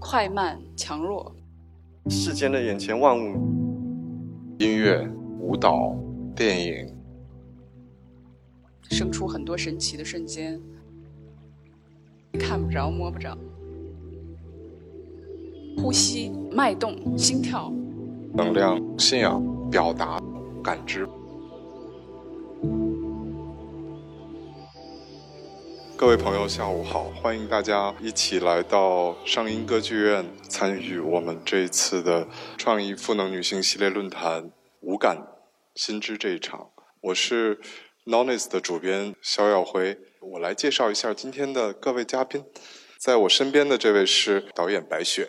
快慢强弱，世间的眼前万物，音乐、舞蹈、电影，生出很多神奇的瞬间，看不着摸不着，呼吸、脉动、心跳，能量、信仰、表达、感知。各位朋友，下午好！欢迎大家一起来到上音歌剧院，参与我们这一次的创意赋能女性系列论坛“无感新知”这一场。我是 Nonis 的主编肖耀辉，我来介绍一下今天的各位嘉宾。在我身边的这位是导演白雪，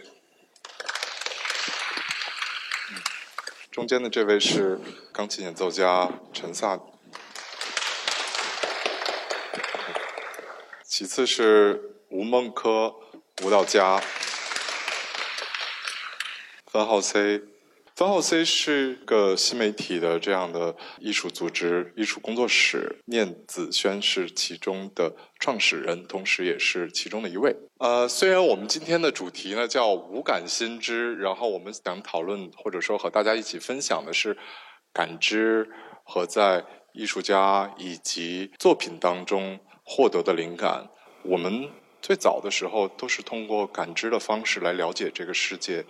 中间的这位是钢琴演奏家陈萨。其次是吴梦珂，舞蹈家。番号 C，番号 C 是个新媒体的这样的艺术组织、艺术工作室。念子轩是其中的创始人，同时也是其中的一位。呃，虽然我们今天的主题呢叫“无感新知”，然后我们想讨论或者说和大家一起分享的是感知和在艺术家以及作品当中。获得的灵感，我们最早的时候都是通过感知的方式来了解这个世界，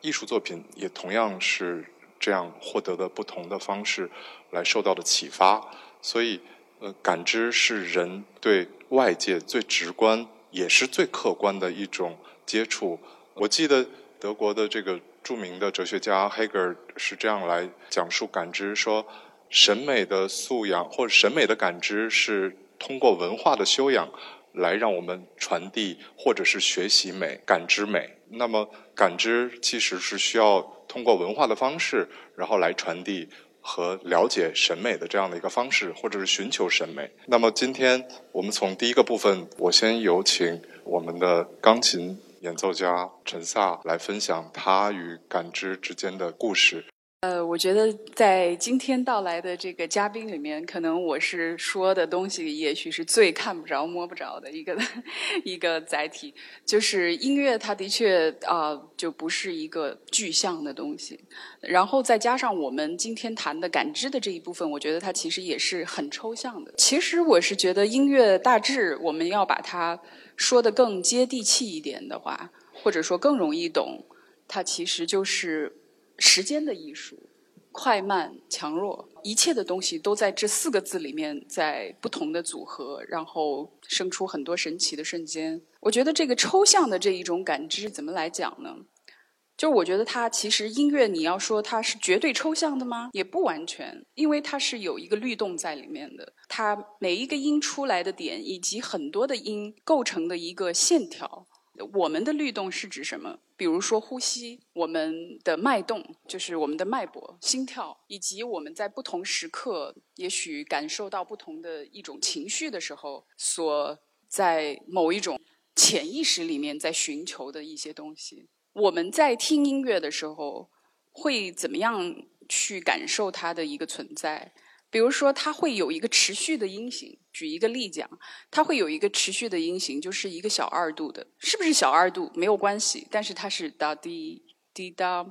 艺术作品也同样是这样获得的不同的方式来受到的启发。所以，呃，感知是人对外界最直观也是最客观的一种接触。我记得德国的这个著名的哲学家黑格尔是这样来讲述感知：说审美的素养或者审美的感知是。通过文化的修养，来让我们传递或者是学习美、感知美。那么，感知其实是需要通过文化的方式，然后来传递和了解审美的这样的一个方式，或者是寻求审美。那么，今天我们从第一个部分，我先有请我们的钢琴演奏家陈萨来分享他与感知之间的故事。呃，我觉得在今天到来的这个嘉宾里面，可能我是说的东西，也许是最看不着、摸不着的一个 一个载体。就是音乐，它的确啊，就不是一个具象的东西。然后再加上我们今天谈的感知的这一部分，我觉得它其实也是很抽象的。其实我是觉得音乐大致我们要把它说的更接地气一点的话，或者说更容易懂，它其实就是。时间的艺术，快慢强弱，一切的东西都在这四个字里面，在不同的组合，然后生出很多神奇的瞬间。我觉得这个抽象的这一种感知怎么来讲呢？就我觉得它其实音乐，你要说它是绝对抽象的吗？也不完全，因为它是有一个律动在里面的。它每一个音出来的点，以及很多的音构成的一个线条。我们的律动是指什么？比如说呼吸，我们的脉动就是我们的脉搏、心跳，以及我们在不同时刻，也许感受到不同的一种情绪的时候，所在某一种潜意识里面在寻求的一些东西。我们在听音乐的时候，会怎么样去感受它的一个存在？比如说，它会有一个持续的音型。举一个例讲，它会有一个持续的音型，就是一个小二度的，是不是小二度没有关系，但是它是哒滴滴哒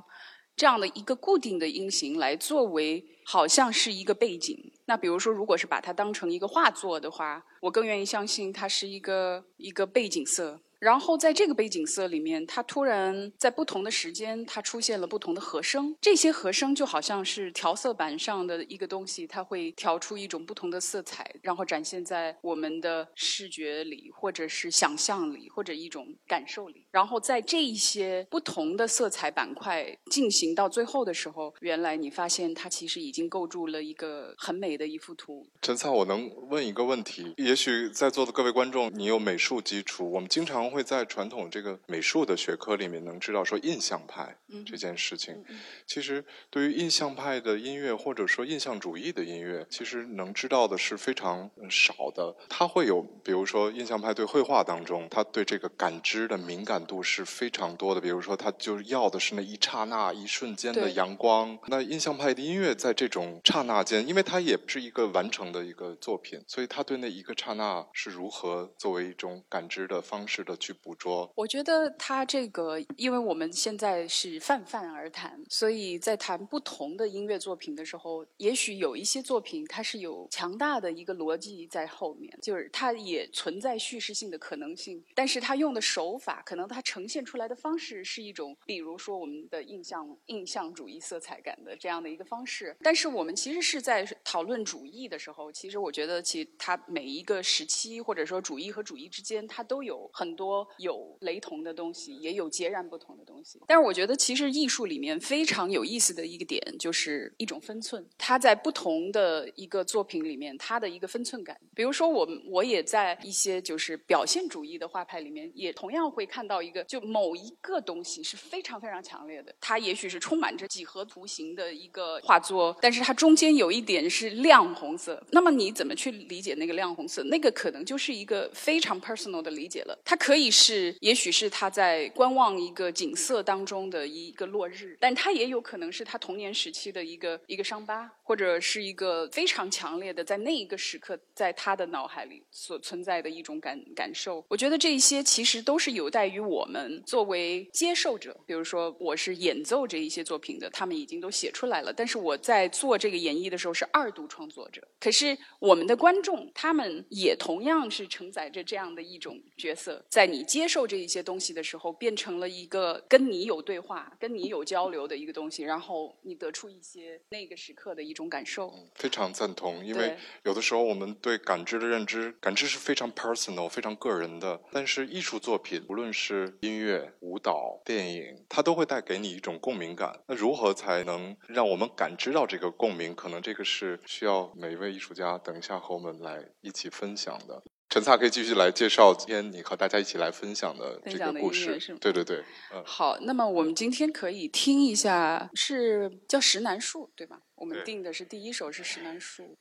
这样的一个固定的音型来作为，好像是一个背景。那比如说，如果是把它当成一个画作的话，我更愿意相信它是一个一个背景色。然后在这个背景色里面，它突然在不同的时间，它出现了不同的和声。这些和声就好像是调色板上的一个东西，它会调出一种不同的色彩，然后展现在我们的视觉里，或者是想象里，或者一种感受里。然后在这一些不同的色彩板块进行到最后的时候，原来你发现它其实已经构筑了一个很美的一幅图。陈灿，我能问一个问题？也许在座的各位观众，你有美术基础，我们经常。会在传统这个美术的学科里面能知道说印象派这件事情，其实对于印象派的音乐或者说印象主义的音乐，其实能知道的是非常少的。它会有，比如说印象派对绘画当中，他对这个感知的敏感度是非常多的。比如说，他就要的是那一刹那、一瞬间的阳光。那印象派的音乐在这种刹那间，因为它也不是一个完成的一个作品，所以他对那一个刹那是如何作为一种感知的方式的。去捕捉？我觉得他这个，因为我们现在是泛泛而谈，所以在谈不同的音乐作品的时候，也许有一些作品它是有强大的一个逻辑在后面，就是它也存在叙事性的可能性，但是它用的手法，可能它呈现出来的方式是一种，比如说我们的印象印象主义色彩感的这样的一个方式。但是我们其实是在讨论主义的时候，其实我觉得其它每一个时期或者说主义和主义之间，它都有很多有雷同的东西，也有截然不同的东西。但是我觉得其实艺术里面非常有意思的一个点就是一种分寸，它在不同的一个作品里面，它的一个分寸感。比如说我我也在一些就是表现主义的画派里面，也同样会看到一个就某一个东西是非常非常强烈的，它也许是充满着几何图形的一个画作，但是它中间有一点是亮红色。那么你怎么去理解那个亮红色？那个可能就是一个非常 personal 的理解了。它可以是，也许是他在观望一个景色当中的一个落日，但他也有可能是他童年时期的一个一个伤疤，或者是一个非常强烈的在那一个时刻在他的脑海里所存在的一种感感受。我觉得这一些其实都是有待于我们作为接受者，比如说我是演奏这一些作品的，他们已经都写出来了，但是我在做这个演绎的时候是二度创作者。可是我们的观众他们也同样是承载着这样的一种角色，在你接受这一些东西的时候，变成了一个跟你有对话、跟你有交流的一个东西，然后你得出一些那个时刻的一种感受。非常赞同，因为有的时候我们对感知的认知，感知是非常 personal、非常个人的。但是艺术作品，无论是音乐、舞蹈、电影，它都会带给你一种共鸣感。那如何才能让我们感知到这个共鸣？可能这个是需要每一位艺术家等一下和我们来一起分享的。陈萨可以继续来介绍今天你和大家一起来分享的这个故事是吗。对对对，嗯，好，那么我们今天可以听一下，是叫石楠树，对吧？我们定的是第一首是石楠树。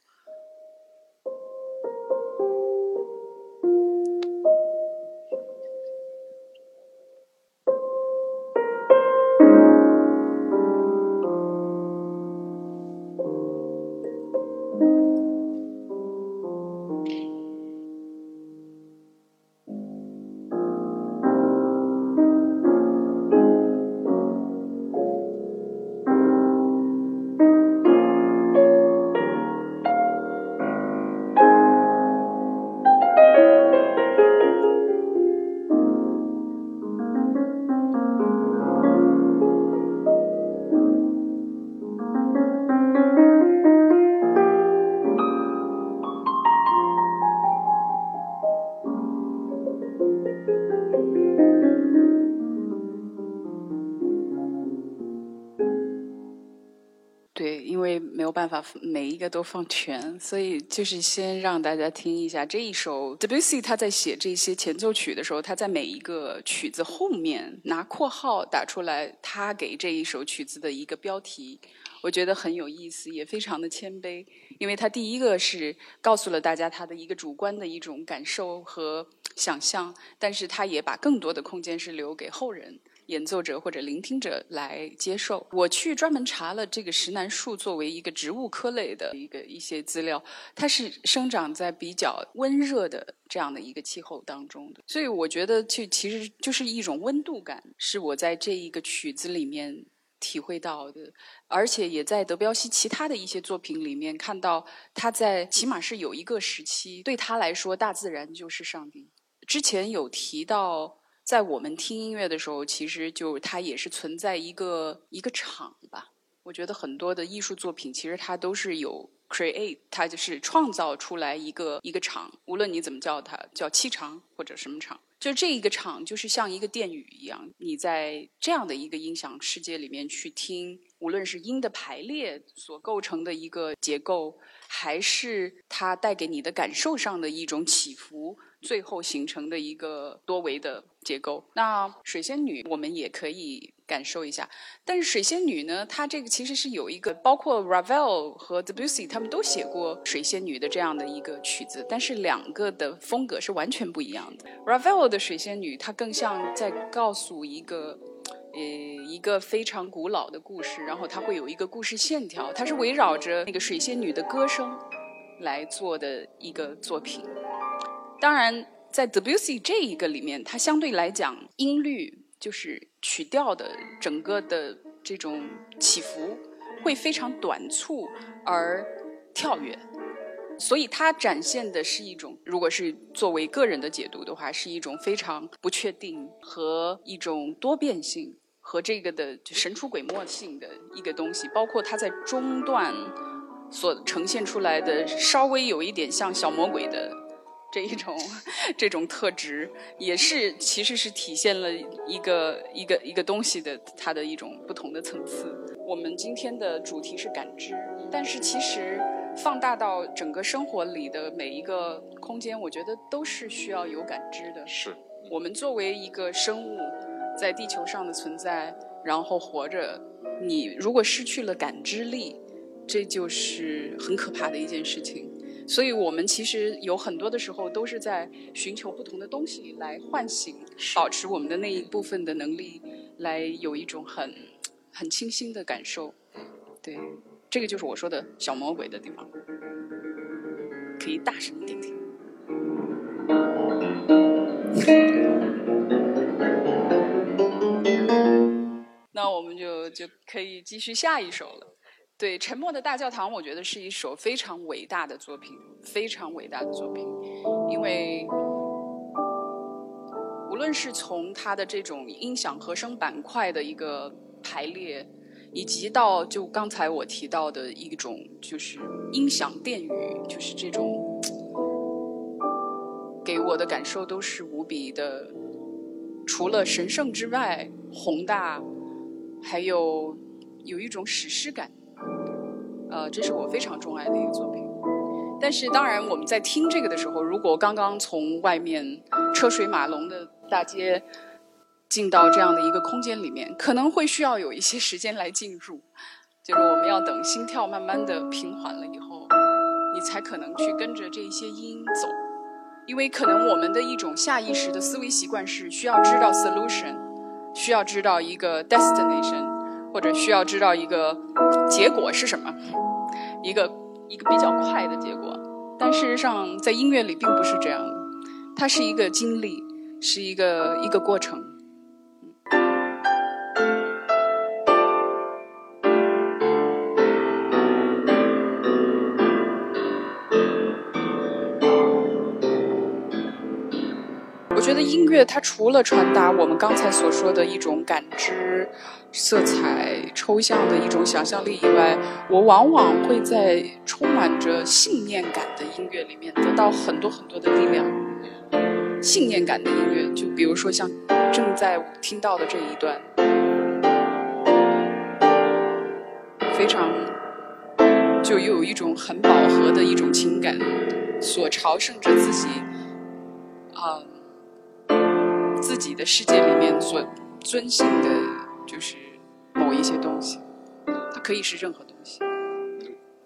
法每一个都放全，所以就是先让大家听一下这一首 Debussy 他在写这些前奏曲的时候，他在每一个曲子后面拿括号打出来，他给这一首曲子的一个标题，我觉得很有意思，也非常的谦卑，因为他第一个是告诉了大家他的一个主观的一种感受和想象，但是他也把更多的空间是留给后人。演奏者或者聆听者来接受。我去专门查了这个石楠树作为一个植物科类的一个一些资料，它是生长在比较温热的这样的一个气候当中的，所以我觉得就其实就是一种温度感，是我在这一个曲子里面体会到的，而且也在德彪西其他的一些作品里面看到，他在起码是有一个时期，对他来说，大自然就是上帝。之前有提到。在我们听音乐的时候，其实就它也是存在一个一个场吧。我觉得很多的艺术作品，其实它都是有 create，它就是创造出来一个一个场，无论你怎么叫它，叫气场或者什么场，就这一个场就是像一个殿宇一样，你在这样的一个音响世界里面去听，无论是音的排列所构成的一个结构，还是它带给你的感受上的一种起伏。最后形成的一个多维的结构。那水仙女我们也可以感受一下，但是水仙女呢，它这个其实是有一个，包括 Ravel 和 Debussy 他们都写过水仙女的这样的一个曲子，但是两个的风格是完全不一样的。Ravel 的水仙女，它更像在告诉一个。呃，一个非常古老的故事，然后它会有一个故事线条，它是围绕着那个水仙女的歌声来做的一个作品。当然，在 Debussy 这一个里面，它相对来讲音律就是曲调的整个的这种起伏会非常短促而跳跃，所以它展现的是一种，如果是作为个人的解读的话，是一种非常不确定和一种多变性和这个的神出鬼没性的一个东西，包括它在中段所呈现出来的稍微有一点像小魔鬼的。这一种这种特质，也是其实是体现了一个一个一个东西的它的一种不同的层次。我们今天的主题是感知，但是其实放大到整个生活里的每一个空间，我觉得都是需要有感知的。是我们作为一个生物在地球上的存在，然后活着，你如果失去了感知力，这就是很可怕的一件事情。所以我们其实有很多的时候都是在寻求不同的东西来唤醒、保持我们的那一部分的能力，来有一种很很清新的感受。对，这个就是我说的小魔鬼的地方，可以大声一点听。那我们就就可以继续下一首了。对，《沉默的大教堂》我觉得是一首非常伟大的作品，非常伟大的作品，因为无论是从它的这种音响和声板块的一个排列，以及到就刚才我提到的一种就是音响电语，就是这种给我的感受都是无比的，除了神圣之外，宏大，还有有一种史诗感。呃，这是我非常钟爱的一个作品。但是，当然我们在听这个的时候，如果刚刚从外面车水马龙的大街进到这样的一个空间里面，可能会需要有一些时间来进入。就是我们要等心跳慢慢的平缓了以后，你才可能去跟着这一些音走。因为可能我们的一种下意识的思维习惯是需要知道 solution，需要知道一个 destination。或者需要知道一个结果是什么，一个一个比较快的结果，但事实上在音乐里并不是这样的，它是一个经历，是一个一个过程。觉得音乐它除了传达我们刚才所说的一种感知、色彩、抽象的一种想象力以外，我往往会在充满着信念感的音乐里面得到很多很多的力量。信念感的音乐，就比如说像正在听到的这一段，非常就有一种很饱和的一种情感，所朝圣着自己，啊。自己的世界里面所遵循的，就是某一些东西，它可以是任何东西。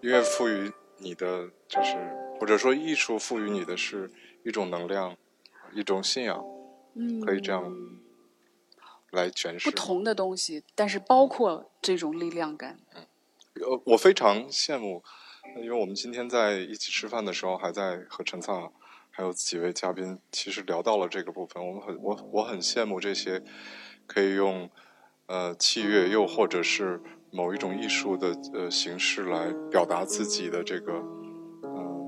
音乐赋予你的，就是或者说艺术赋予你的是一种能量，一种信仰，嗯，可以这样来诠释。不同的东西，但是包括这种力量感。嗯，呃，我非常羡慕，因为我们今天在一起吃饭的时候，还在和陈灿。还有几位嘉宾，其实聊到了这个部分。我们很我我很羡慕这些可以用呃器乐，又或者是某一种艺术的呃形式来表达自己的这个嗯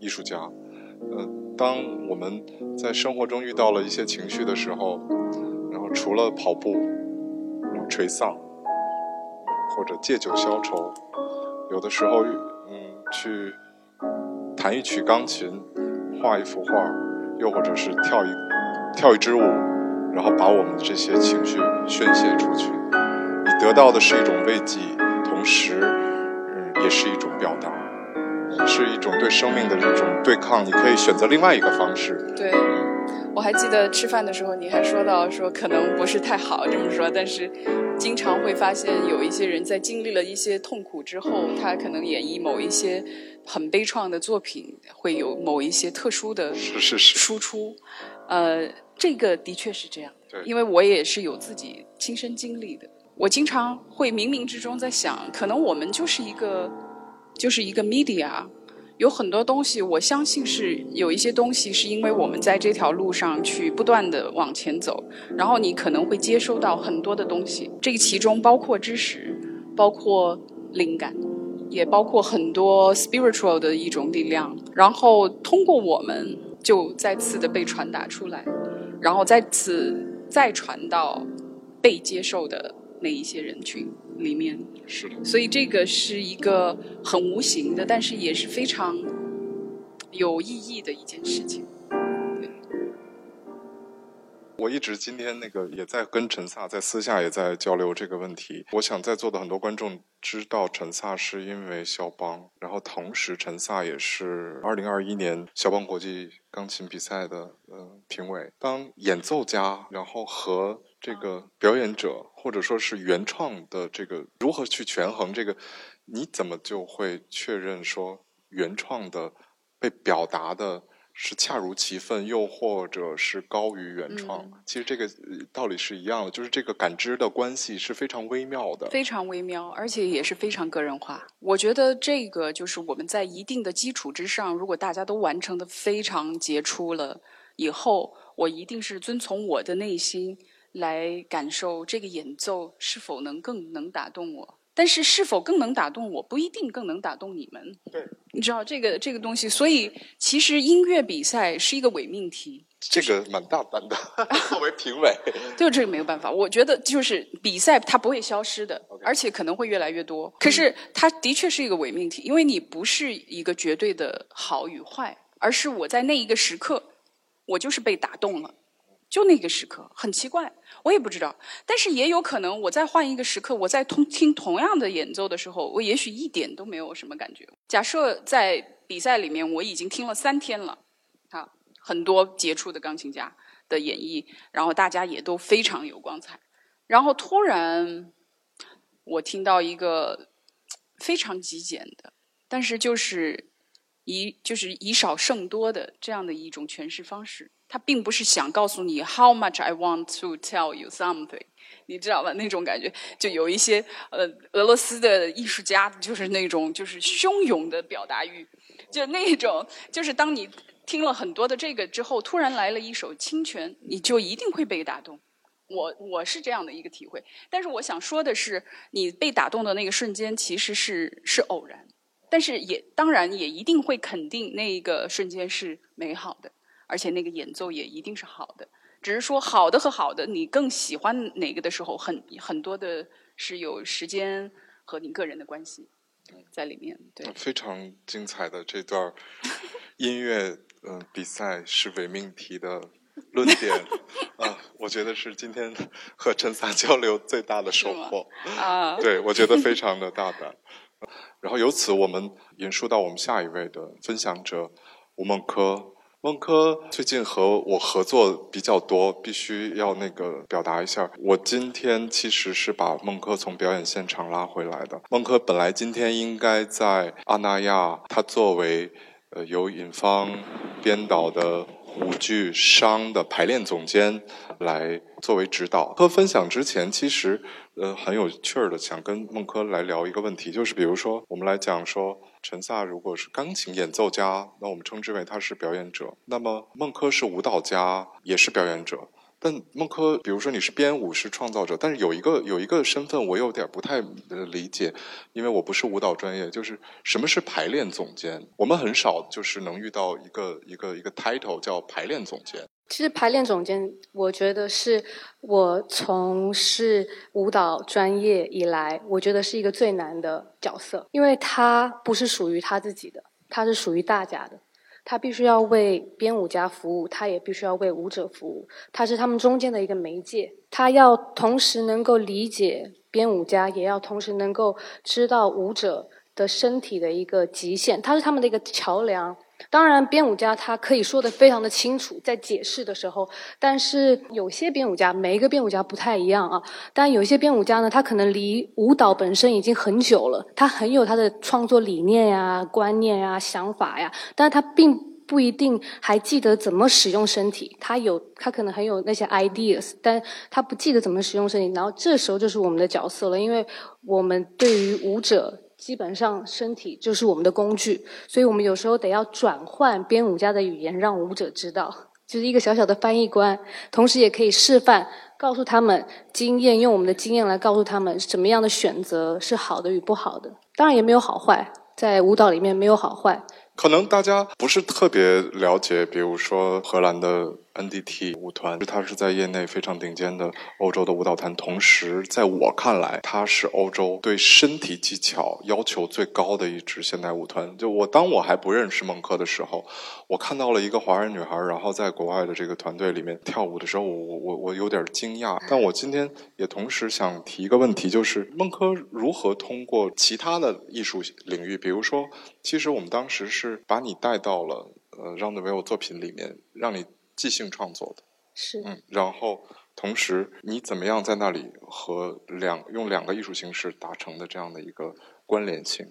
艺术家。呃，当我们在生活中遇到了一些情绪的时候，然后除了跑步、垂丧或者借酒消愁，有的时候嗯去弹一曲钢琴。画一幅画，又或者是跳一跳一支舞，然后把我们的这些情绪宣泄出去，你得到的是一种慰藉，同时，嗯，也是一种表达，是一种对生命的这种对抗。你可以选择另外一个方式。对，我还记得吃饭的时候，你还说到说可能不是太好这么说，但是经常会发现有一些人在经历了一些痛苦之后，他可能演绎某一些。很悲怆的作品会有某一些特殊的输出，呃，这个的确是这样，因为我也是有自己亲身经历的。我经常会冥冥之中在想，可能我们就是一个，就是一个 media，有很多东西，我相信是有一些东西是因为我们在这条路上去不断的往前走，然后你可能会接收到很多的东西，这个其中包括知识，包括灵感，也包括很多 spiritual 的一种力量，然后通过我们就再次的被传达出来，然后再次再传到被接受的那一些人群里面。是，所以这个是一个很无形的，但是也是非常有意义的一件事情。我一直今天那个也在跟陈萨在私下也在交流这个问题。我想在座的很多观众知道陈萨是因为肖邦，然后同时陈萨也是二零二一年肖邦国际钢琴比赛的呃评委。当演奏家，然后和这个表演者或者说是原创的这个如何去权衡这个，你怎么就会确认说原创的被表达的？是恰如其分，又或者是高于原创。其实这个道理是一样的，就是这个感知的关系是非常微妙的，非常微妙，而且也是非常个人化。我觉得这个就是我们在一定的基础之上，如果大家都完成的非常杰出了以后，我一定是遵从我的内心来感受这个演奏是否能更能打动我。但是是否更能打动我，不一定更能打动你们。对，你知道这个这个东西，所以其实音乐比赛是一个伪命题。这个蛮大胆的，作为评委，就这个没有办法。我觉得就是比赛它不会消失的，而且可能会越来越多。可是它的确是一个伪命题，因为你不是一个绝对的好与坏，而是我在那一个时刻，我就是被打动了。就那个时刻，很奇怪，我也不知道。但是也有可能，我在换一个时刻，我在同听同样的演奏的时候，我也许一点都没有什么感觉。假设在比赛里面，我已经听了三天了，啊，很多杰出的钢琴家的演绎，然后大家也都非常有光彩。然后突然，我听到一个非常极简的，但是就是以就是以少胜多的这样的一种诠释方式。他并不是想告诉你 how much I want to tell you something，你知道吧？那种感觉，就有一些呃，俄罗斯的艺术家就是那种就是汹涌的表达欲，就那种就是当你听了很多的这个之后，突然来了一首清泉，你就一定会被打动。我我是这样的一个体会，但是我想说的是，你被打动的那个瞬间其实是是偶然，但是也当然也一定会肯定那一个瞬间是美好的。而且那个演奏也一定是好的，只是说好的和好的，你更喜欢哪个的时候，很很多的是有时间和你个人的关系在里面。对，非常精彩的这段 音乐嗯比赛是伪命题的论点啊，我觉得是今天和陈萨交流最大的收获啊。对，我觉得非常的 大胆。然后由此我们引述到我们下一位的分享者吴梦科。孟科最近和我合作比较多，必须要那个表达一下。我今天其实是把孟科从表演现场拉回来的。孟科本来今天应该在阿那亚，他作为呃由尹芳编导的舞剧《商》的排练总监来作为指导。和分享之前，其实呃很有趣儿的，想跟孟科来聊一个问题，就是比如说我们来讲说。陈萨如果是钢琴演奏家，那我们称之为他是表演者。那么孟轲是舞蹈家，也是表演者。但孟轲，比如说你是编舞是创造者，但是有一个有一个身份我有点不太理解，因为我不是舞蹈专业，就是什么是排练总监？我们很少就是能遇到一个一个一个 title 叫排练总监。其实排练总监，我觉得是我从事舞蹈专业以来，我觉得是一个最难的角色，因为他不是属于他自己的，他是属于大家的，他必须要为编舞家服务，他也必须要为舞者服务，他是他们中间的一个媒介，他要同时能够理解编舞家，也要同时能够知道舞者的身体的一个极限，他是他们的一个桥梁。当然，编舞家他可以说的非常的清楚，在解释的时候，但是有些编舞家，每一个编舞家不太一样啊。但有些编舞家呢，他可能离舞蹈本身已经很久了，他很有他的创作理念呀、观念呀、想法呀，但是他并不一定还记得怎么使用身体。他有，他可能很有那些 ideas，但他不记得怎么使用身体。然后这时候就是我们的角色了，因为我们对于舞者。基本上身体就是我们的工具，所以我们有时候得要转换编舞家的语言，让舞者知道，就是一个小小的翻译官，同时也可以示范，告诉他们经验，用我们的经验来告诉他们什么样的选择是好的与不好的。当然也没有好坏，在舞蹈里面没有好坏。可能大家不是特别了解，比如说荷兰的。NDT 舞团，它是在业内非常顶尖的欧洲的舞蹈团。同时，在我看来，它是欧洲对身体技巧要求最高的一支现代舞团。就我当我还不认识孟克的时候，我看到了一个华人女孩，然后在国外的这个团队里面跳舞的时候，我我我我有点惊讶。但我今天也同时想提一个问题，就是孟克如何通过其他的艺术领域，比如说，其实我们当时是把你带到了呃让德维尔作品里面，让你。即兴创作的，是嗯，然后同时你怎么样在那里和两用两个艺术形式达成的这样的一个关联性？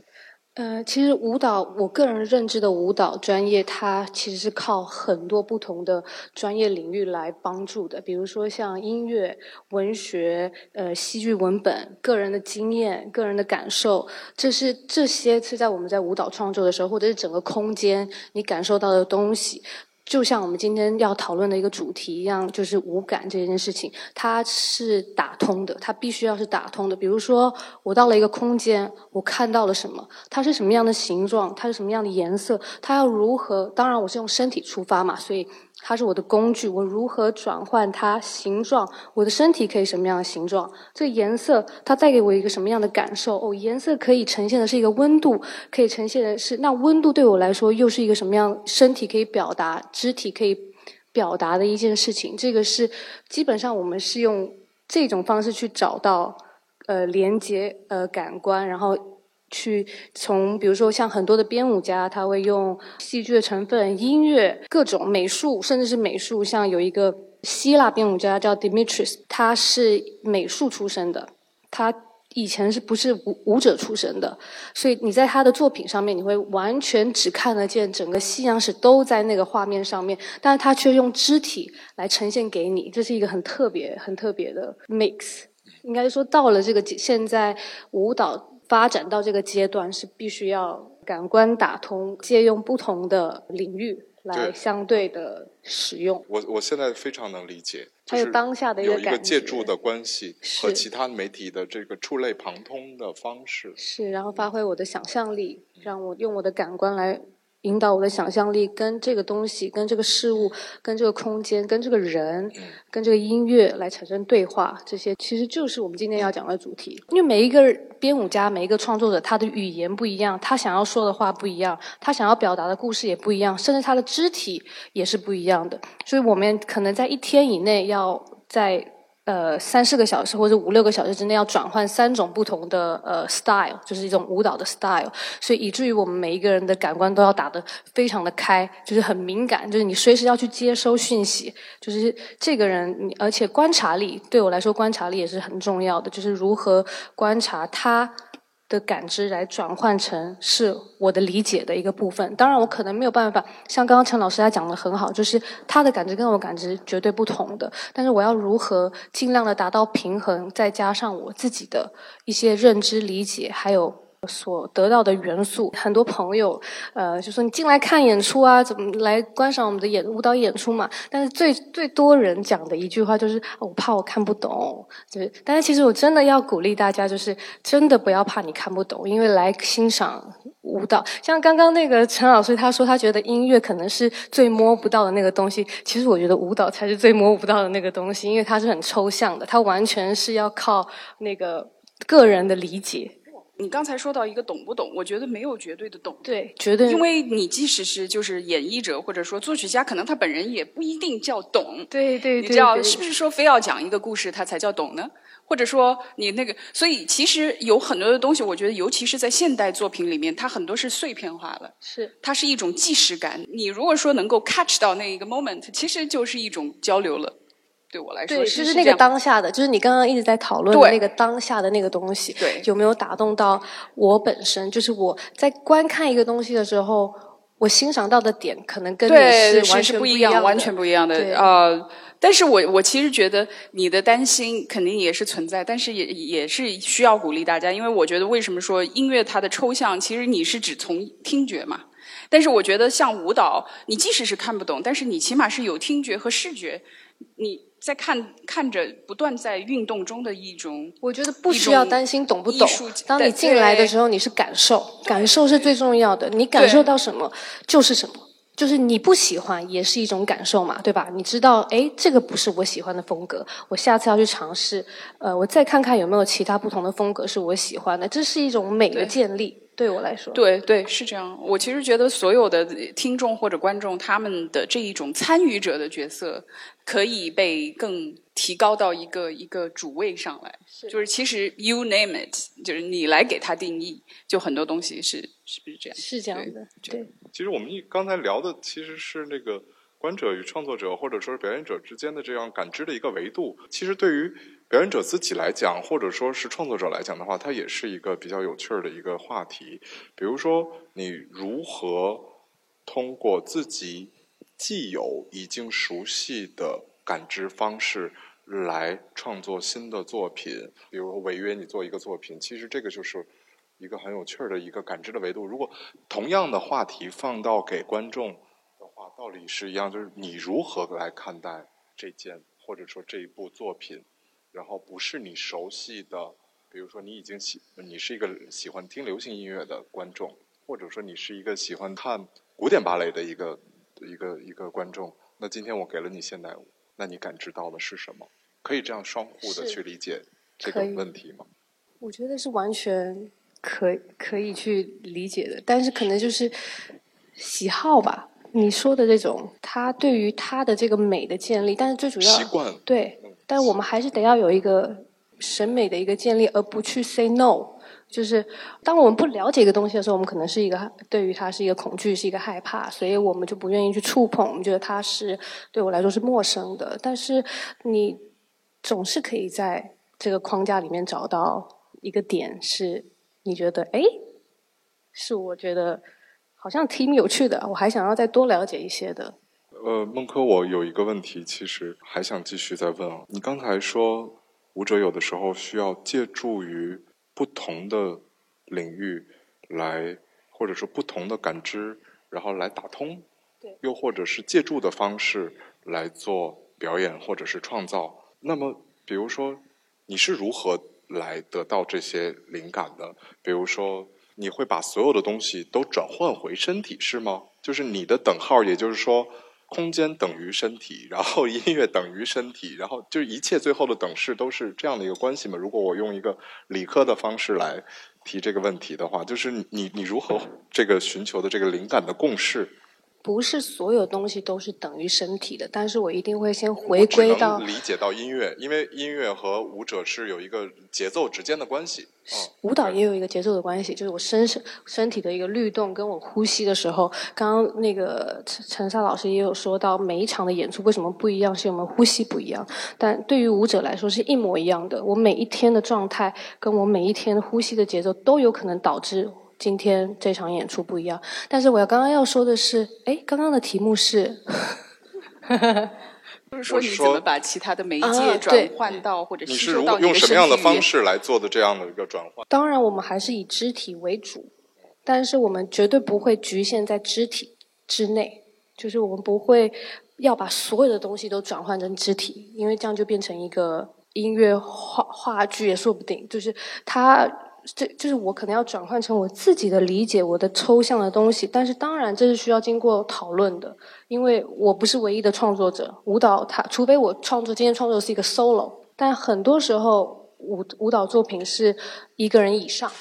呃，其实舞蹈，我个人认知的舞蹈专业，它其实是靠很多不同的专业领域来帮助的，比如说像音乐、文学、呃，戏剧文本、个人的经验、个人的感受，这是这些是在我们在舞蹈创作的时候，或者是整个空间你感受到的东西。就像我们今天要讨论的一个主题一样，就是五感这件事情，它是打通的，它必须要是打通的。比如说，我到了一个空间，我看到了什么，它是什么样的形状，它是什么样的颜色，它要如何？当然，我是用身体出发嘛，所以。它是我的工具，我如何转换它形状？我的身体可以什么样的形状？这个颜色它带给我一个什么样的感受？哦，颜色可以呈现的是一个温度，可以呈现的是那温度对我来说又是一个什么样？身体可以表达，肢体可以表达的一件事情。这个是基本上我们是用这种方式去找到呃连接呃感官，然后。去从比如说像很多的编舞家，他会用戏剧的成分、音乐、各种美术，甚至是美术。像有一个希腊编舞家叫 Dimitris，他是美术出身的，他以前是不是舞舞者出身的？所以你在他的作品上面，你会完全只看得见整个西洋史都在那个画面上面，但是他却用肢体来呈现给你，这是一个很特别、很特别的 mix。应该说到了这个现在舞蹈。发展到这个阶段是必须要感官打通，借用不同的领域来相对的使用。我我现在非常能理解，还有当下的有一个借助的关系和其他媒体的这个触类旁通的方式。是，然后发挥我的想象力，让我用我的感官来。引导我的想象力，跟这个东西、跟这个事物、跟这个空间、跟这个人、跟这个音乐来产生对话，这些其实就是我们今天要讲的主题。因为每一个编舞家、每一个创作者，他的语言不一样，他想要说的话不一样，他想要表达的故事也不一样，甚至他的肢体也是不一样的。所以我们可能在一天以内要在。呃，三四个小时或者五六个小时之内要转换三种不同的呃 style，就是一种舞蹈的 style，所以以至于我们每一个人的感官都要打得非常的开，就是很敏感，就是你随时要去接收讯息，就是这个人，而且观察力对我来说观察力也是很重要的，就是如何观察他。的感知来转换成是我的理解的一个部分。当然，我可能没有办法像刚刚陈老师他讲的很好，就是他的感知跟我感知绝对不同的。但是我要如何尽量的达到平衡，再加上我自己的一些认知理解，还有。所得到的元素，很多朋友，呃，就说你进来看演出啊，怎么来观赏我们的演舞蹈演出嘛？但是最最多人讲的一句话就是，我怕我看不懂。就是，但是其实我真的要鼓励大家，就是真的不要怕你看不懂，因为来欣赏舞蹈，像刚刚那个陈老师他说，他觉得音乐可能是最摸不到的那个东西。其实我觉得舞蹈才是最摸不到的那个东西，因为它是很抽象的，它完全是要靠那个个人的理解。你刚才说到一个懂不懂，我觉得没有绝对的懂，对，绝对，因为你即使是就是演绎者或者说作曲家，可能他本人也不一定叫懂，对对，你知道是不是说非要讲一个故事他才叫懂呢？或者说你那个，所以其实有很多的东西，我觉得尤其是在现代作品里面，它很多是碎片化的，是它是一种即时感。你如果说能够 catch 到那一个 moment，其实就是一种交流了。对我来说，对，就是那个当下的，就是你刚刚一直在讨论的那个当下的那个东西，对，有没有打动到我本身？就是我在观看一个东西的时候，我欣赏到的点可能跟你对是完全不一样，完全不一样对的。呃，但是我我其实觉得你的担心肯定也是存在，但是也也是需要鼓励大家，因为我觉得为什么说音乐它的抽象，其实你是只从听觉嘛。但是我觉得像舞蹈，你即使是看不懂，但是你起码是有听觉和视觉，你在看看着不断在运动中的一种。我觉得不需要担心懂不懂。当你进来的时候，你是感受，感受是最重要的。你感受到什么就是什么，就是你不喜欢也是一种感受嘛，对吧？你知道，哎，这个不是我喜欢的风格，我下次要去尝试。呃，我再看看有没有其他不同的风格是我喜欢的，这是一种美的建立。对我来说，对对是这样。我其实觉得所有的听众或者观众，他们的这一种参与者的角色，可以被更提高到一个一个主位上来。就是其实 you name it，就是你来给他定义，就很多东西是是不是这样？是这样的，对。其实我们一刚才聊的其实是那个观者与创作者，或者说是表演者之间的这样感知的一个维度。其实对于表演者自己来讲，或者说是创作者来讲的话，它也是一个比较有趣儿的一个话题。比如说，你如何通过自己既有已经熟悉的感知方式来创作新的作品？比如违约你做一个作品，其实这个就是一个很有趣儿的一个感知的维度。如果同样的话题放到给观众的话，道理是一样，就是你如何来看待这件或者说这一部作品？然后不是你熟悉的，比如说你已经喜，你是一个喜欢听流行音乐的观众，或者说你是一个喜欢看古典芭蕾的一个一个一个观众。那今天我给了你现代舞，那你感知到的是什么？可以这样双互的去理解这个问题吗？我觉得是完全可可以去理解的，但是可能就是喜好吧。你说的这种，他对于他的这个美的建立，但是最主要习惯对。但我们还是得要有一个审美的一个建立，而不去 say no。就是当我们不了解一个东西的时候，我们可能是一个对于它是一个恐惧，是一个害怕，所以我们就不愿意去触碰。我们觉得它是对我来说是陌生的。但是你总是可以在这个框架里面找到一个点，是你觉得哎，是我觉得好像挺有趣的，我还想要再多了解一些的。呃，孟科，我有一个问题，其实还想继续再问啊。你刚才说，舞者有的时候需要借助于不同的领域来，或者说不同的感知，然后来打通，对，又或者是借助的方式来做表演或者是创造。那么，比如说，你是如何来得到这些灵感的？比如说，你会把所有的东西都转换回身体，是吗？就是你的等号，也就是说。空间等于身体，然后音乐等于身体，然后就是一切最后的等式都是这样的一个关系嘛？如果我用一个理科的方式来提这个问题的话，就是你你如何这个寻求的这个灵感的共识？不是所有东西都是等于身体的，但是我一定会先回归到理解到音乐，因为音乐和舞者是有一个节奏之间的关系。舞蹈也有一个节奏的关系，就是我身身身体的一个律动，跟我呼吸的时候，刚刚那个陈陈莎老师也有说到，每一场的演出为什么不一样，是我们呼吸不一样。但对于舞者来说是一模一样的，我每一天的状态，跟我每一天呼吸的节奏，都有可能导致。今天这场演出不一样，但是我要刚刚要说的是，哎，刚刚的题目是，不是说你怎么把其他的媒介转换到或者吸收到你用什么样的方式来做的这样的一个转换？当然，我们还是以肢体为主，但是我们绝对不会局限在肢体之内，就是我们不会要把所有的东西都转换成肢体，因为这样就变成一个音乐话话剧也说不定，就是它。这就是我可能要转换成我自己的理解，我的抽象的东西。但是当然，这是需要经过讨论的，因为我不是唯一的创作者。舞蹈，它除非我创作今天创作是一个 solo，但很多时候舞舞蹈作品是一个人以上。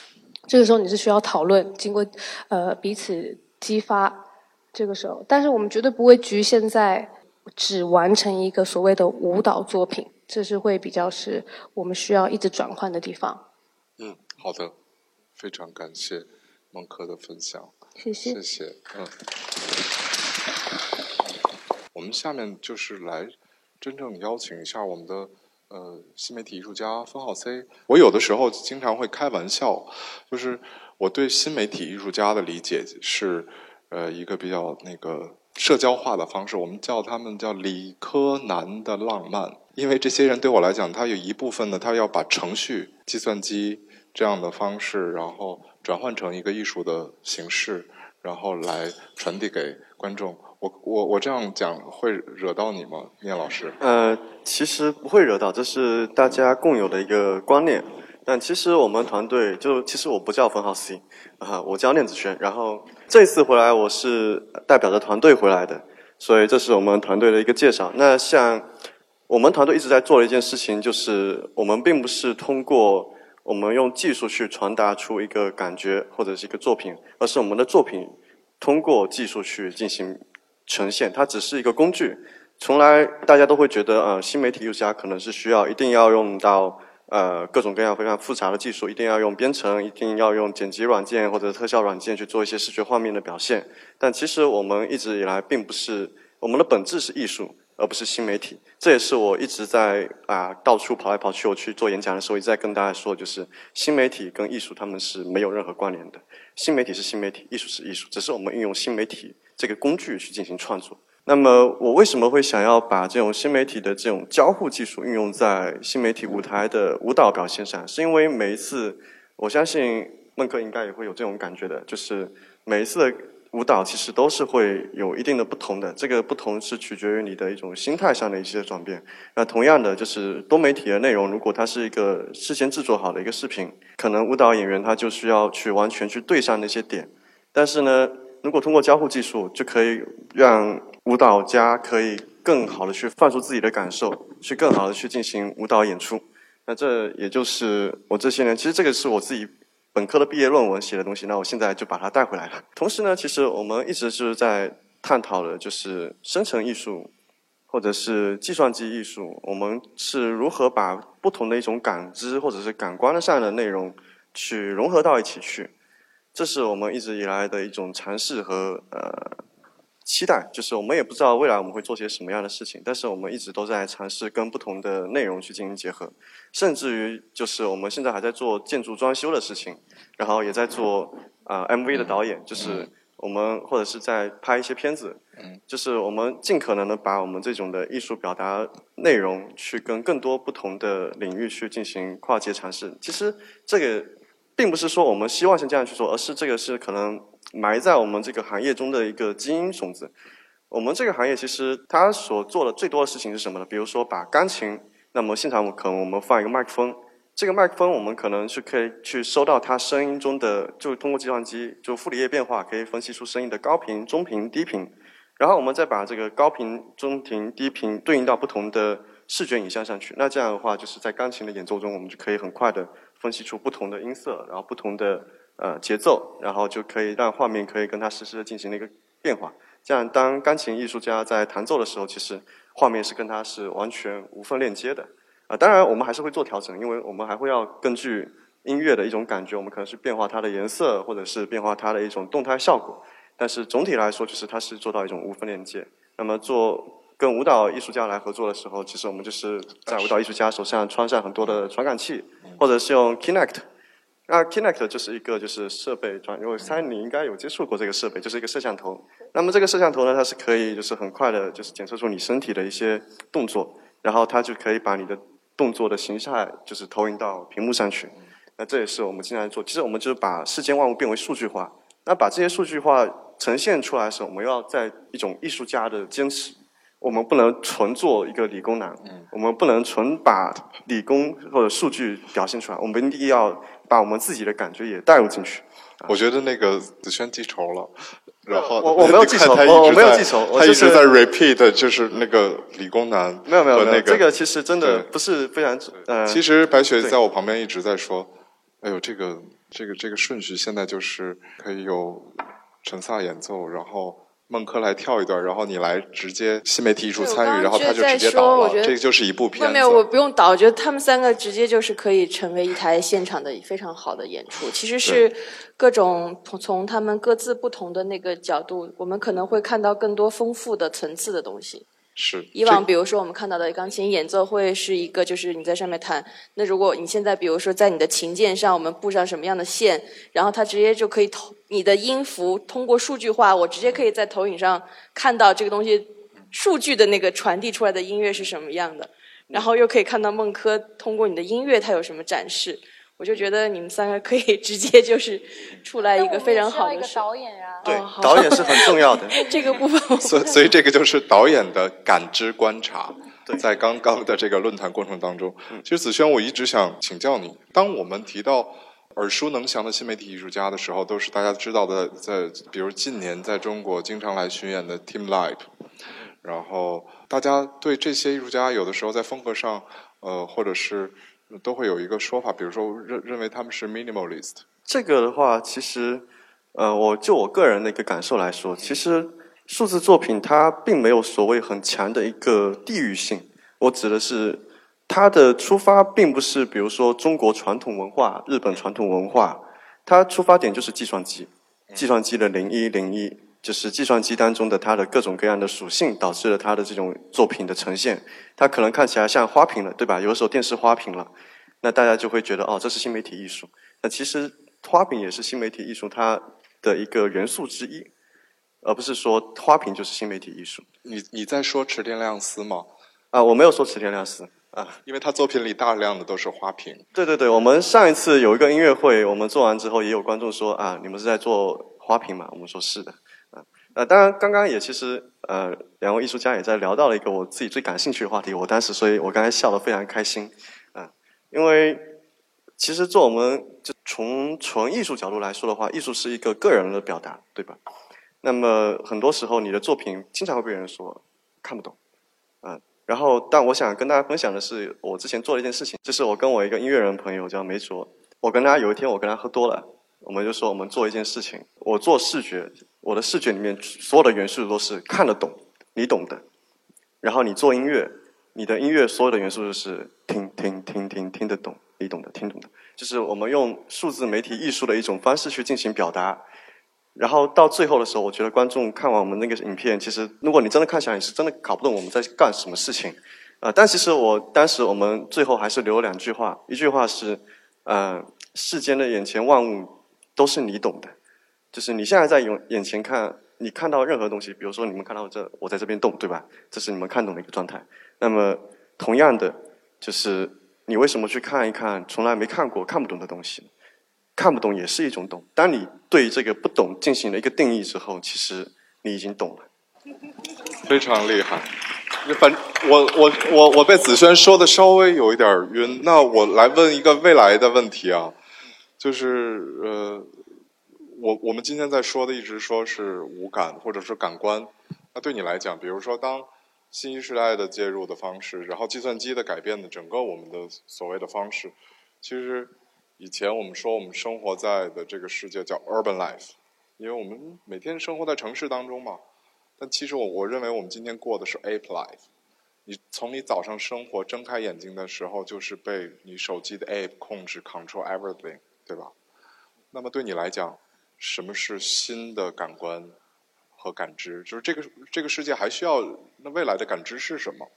这个时候你是需要讨论，经过呃彼此激发。这个时候，但是我们绝对不会局限在只完成一个所谓的舞蹈作品，这是会比较是我们需要一直转换的地方。嗯好的，非常感谢孟科的分享，谢谢，谢谢，嗯，我们下面就是来真正邀请一下我们的呃新媒体艺术家分号 C。我有的时候经常会开玩笑，就是我对新媒体艺术家的理解是，呃一个比较那个社交化的方式，我们叫他们叫理科男的浪漫。因为这些人对我来讲，他有一部分呢，他要把程序、计算机这样的方式，然后转换成一个艺术的形式，然后来传递给观众。我我我这样讲会惹到你吗，聂老师？呃，其实不会惹到，这是大家共有的一个观念。但其实我们团队就其实我不叫冯浩 C 啊，我叫念子轩。然后这次回来我是代表着团队回来的，所以这是我们团队的一个介绍。那像。我们团队一直在做的一件事情，就是我们并不是通过我们用技术去传达出一个感觉或者是一个作品，而是我们的作品通过技术去进行呈现。它只是一个工具。从来大家都会觉得，呃，新媒体艺术家可能是需要一定要用到呃各种各样非常复杂的技术，一定要用编程，一定要用剪辑软件或者特效软件去做一些视觉画面的表现。但其实我们一直以来并不是，我们的本质是艺术。而不是新媒体，这也是我一直在啊到处跑来跑去。我去做演讲的时候，一直在跟大家说，就是新媒体跟艺术他们是没有任何关联的。新媒体是新媒体，艺术是艺术，只是我们运用新媒体这个工具去进行创作。那么，我为什么会想要把这种新媒体的这种交互技术运用在新媒体舞台的舞蹈表现上？是因为每一次，我相信孟克应该也会有这种感觉的，就是每一次的。舞蹈其实都是会有一定的不同的，这个不同是取决于你的一种心态上的一些转变。那同样的，就是多媒体的内容，如果它是一个事先制作好的一个视频，可能舞蹈演员他就需要去完全去对上那些点。但是呢，如果通过交互技术，就可以让舞蹈家可以更好的去放出自己的感受，去更好的去进行舞蹈演出。那这也就是我这些年，其实这个是我自己。本科的毕业论文写的东西，那我现在就把它带回来了。同时呢，其实我们一直就是在探讨的，就是生成艺术，或者是计算机艺术，我们是如何把不同的一种感知或者是感官上的内容去融合到一起去。这是我们一直以来的一种尝试和呃。期待就是我们也不知道未来我们会做些什么样的事情，但是我们一直都在尝试跟不同的内容去进行结合，甚至于就是我们现在还在做建筑装修的事情，然后也在做啊 MV 的导演，就是我们或者是在拍一些片子，就是我们尽可能的把我们这种的艺术表达内容去跟更多不同的领域去进行跨界尝试。其实这个并不是说我们希望像这样去做，而是这个是可能。埋在我们这个行业中的一个基因种子。我们这个行业其实它所做的最多的事情是什么呢？比如说把钢琴，那么现场我可能我们放一个麦克风，这个麦克风我们可能是可以去收到它声音中的，就通过计算机就傅里叶变化可以分析出声音的高频、中频、低频，然后我们再把这个高频、中频、低频对应到不同的视觉影像上去。那这样的话，就是在钢琴的演奏中，我们就可以很快的分析出不同的音色，然后不同的。呃，节奏，然后就可以让画面可以跟它实时的进行了一个变化。这样，当钢琴艺术家在弹奏的时候，其实画面是跟它是完全无缝链接的。啊，当然我们还是会做调整，因为我们还会要根据音乐的一种感觉，我们可能是变化它的颜色，或者是变化它的一种动态效果。但是总体来说，就是它是做到一种无缝链接。那么做跟舞蹈艺术家来合作的时候，其实我们就是在舞蹈艺术家手上穿上很多的传感器，或者是用 Kinect。那 Kinect 就是一个就是设备转，因为猜你应该有接触过这个设备，就是一个摄像头。那么这个摄像头呢，它是可以就是很快的，就是检测出你身体的一些动作，然后它就可以把你的动作的形态就是投影到屏幕上去。那这也是我们经常做，其实我们就是把世间万物变为数据化。那把这些数据化呈现出来的时候，我们要在一种艺术家的坚持，我们不能纯做一个理工男，我们不能纯把理工或者数据表现出来，我们一定要。把我们自己的感觉也带入进去。我觉得那个子轩记仇了，然后我我没有记仇，我我没有记仇，他一直在 repeat，就是那个理工男。没有没有那个，这个其实真的不是非常。呃，其实白雪在我旁边一直在说：“哎呦，这个这个这个顺序现在就是可以有陈萨演奏，然后。”孟轲来跳一段，然后你来直接新媒体艺术参与，然后他就直接导了。这个就是一部片子。没有，我不用导，我觉得他们三个直接就是可以成为一台现场的非常好的演出。其实是各种从从他们各自不同的那个角度，我们可能会看到更多丰富的层次的东西。是以往比如说我们看到的钢琴演奏会是一个，就是你在上面弹。那如果你现在比如说在你的琴键上，我们布上什么样的线，然后它直接就可以投你的音符通过数据化，我直接可以在投影上看到这个东西数据的那个传递出来的音乐是什么样的，然后又可以看到孟轲通过你的音乐它有什么展示。我就觉得你们三个可以 直接就是出来一个非常好的导演啊。对哦，导演是很重要的。这个部分所以所以这个就是导演的感知观察。在刚刚的这个论坛过程当中，其实子轩，我一直想请教你，当我们提到耳熟能详的新媒体艺术家的时候，都是大家知道的，在比如近年在中国经常来巡演的 Team Live，然后大家对这些艺术家有的时候在风格上，呃，或者是都会有一个说法，比如说认认为他们是 minimalist。这个的话，其实，呃，我就我个人的一个感受来说，其实数字作品它并没有所谓很强的一个地域性。我指的是它的出发并不是比如说中国传统文化、日本传统文化，它出发点就是计算机，计算机的零一零一，就是计算机当中的它的各种各样的属性，导致了它的这种作品的呈现。它可能看起来像花瓶了，对吧？有的时候电视花瓶了，那大家就会觉得哦，这是新媒体艺术。那其实花瓶也是新媒体艺术它的一个元素之一，而不是说花瓶就是新媒体艺术。你你在说池田亮司吗？啊，我没有说池田亮司啊，因为他作品里大量的都是花瓶。对对对，我们上一次有一个音乐会，我们做完之后，也有观众说啊，你们是在做花瓶嘛？我们说是的，啊，呃，当然刚刚也其实呃，两位艺术家也在聊到了一个我自己最感兴趣的话题，我当时所以我刚才笑得非常开心，啊，因为其实做我们就从纯艺术角度来说的话，艺术是一个个人的表达，对吧？那么很多时候你的作品经常会被人说看不懂，啊。然后，但我想跟大家分享的是，我之前做了一件事情，就是我跟我一个音乐人朋友叫梅卓，我跟他有一天我跟他喝多了，我们就说我们做一件事情，我做视觉，我的视觉里面所有的元素都是看得懂，你懂的，然后你做音乐，你的音乐所有的元素就是听听听听听得懂，你懂的听懂的，就是我们用数字媒体艺术的一种方式去进行表达。然后到最后的时候，我觉得观众看完我们那个影片，其实如果你真的看起来，你是真的搞不懂我们在干什么事情，啊！但其实我当时我们最后还是留了两句话，一句话是，呃，世间的眼前万物都是你懂的，就是你现在在眼眼前看，你看到任何东西，比如说你们看到这，我在这边动，对吧？这是你们看懂的一个状态。那么同样的，就是你为什么去看一看从来没看过、看不懂的东西？看不懂也是一种懂。当你对这个不懂进行了一个定义之后，其实你已经懂了。非常厉害。反正我我我我被子轩说的稍微有一点晕。那我来问一个未来的问题啊，就是呃，我我们今天在说的一直说是五感或者是感官。那对你来讲，比如说当信息时代的介入的方式，然后计算机的改变的整个我们的所谓的方式，其实。以前我们说我们生活在的这个世界叫 urban life，因为我们每天生活在城市当中嘛。但其实我我认为我们今天过的是 ape life。你从你早上生活睁开眼睛的时候，就是被你手机的 app 控制 control everything，对吧？那么对你来讲，什么是新的感官和感知？就是这个这个世界还需要那未来的感知是什么？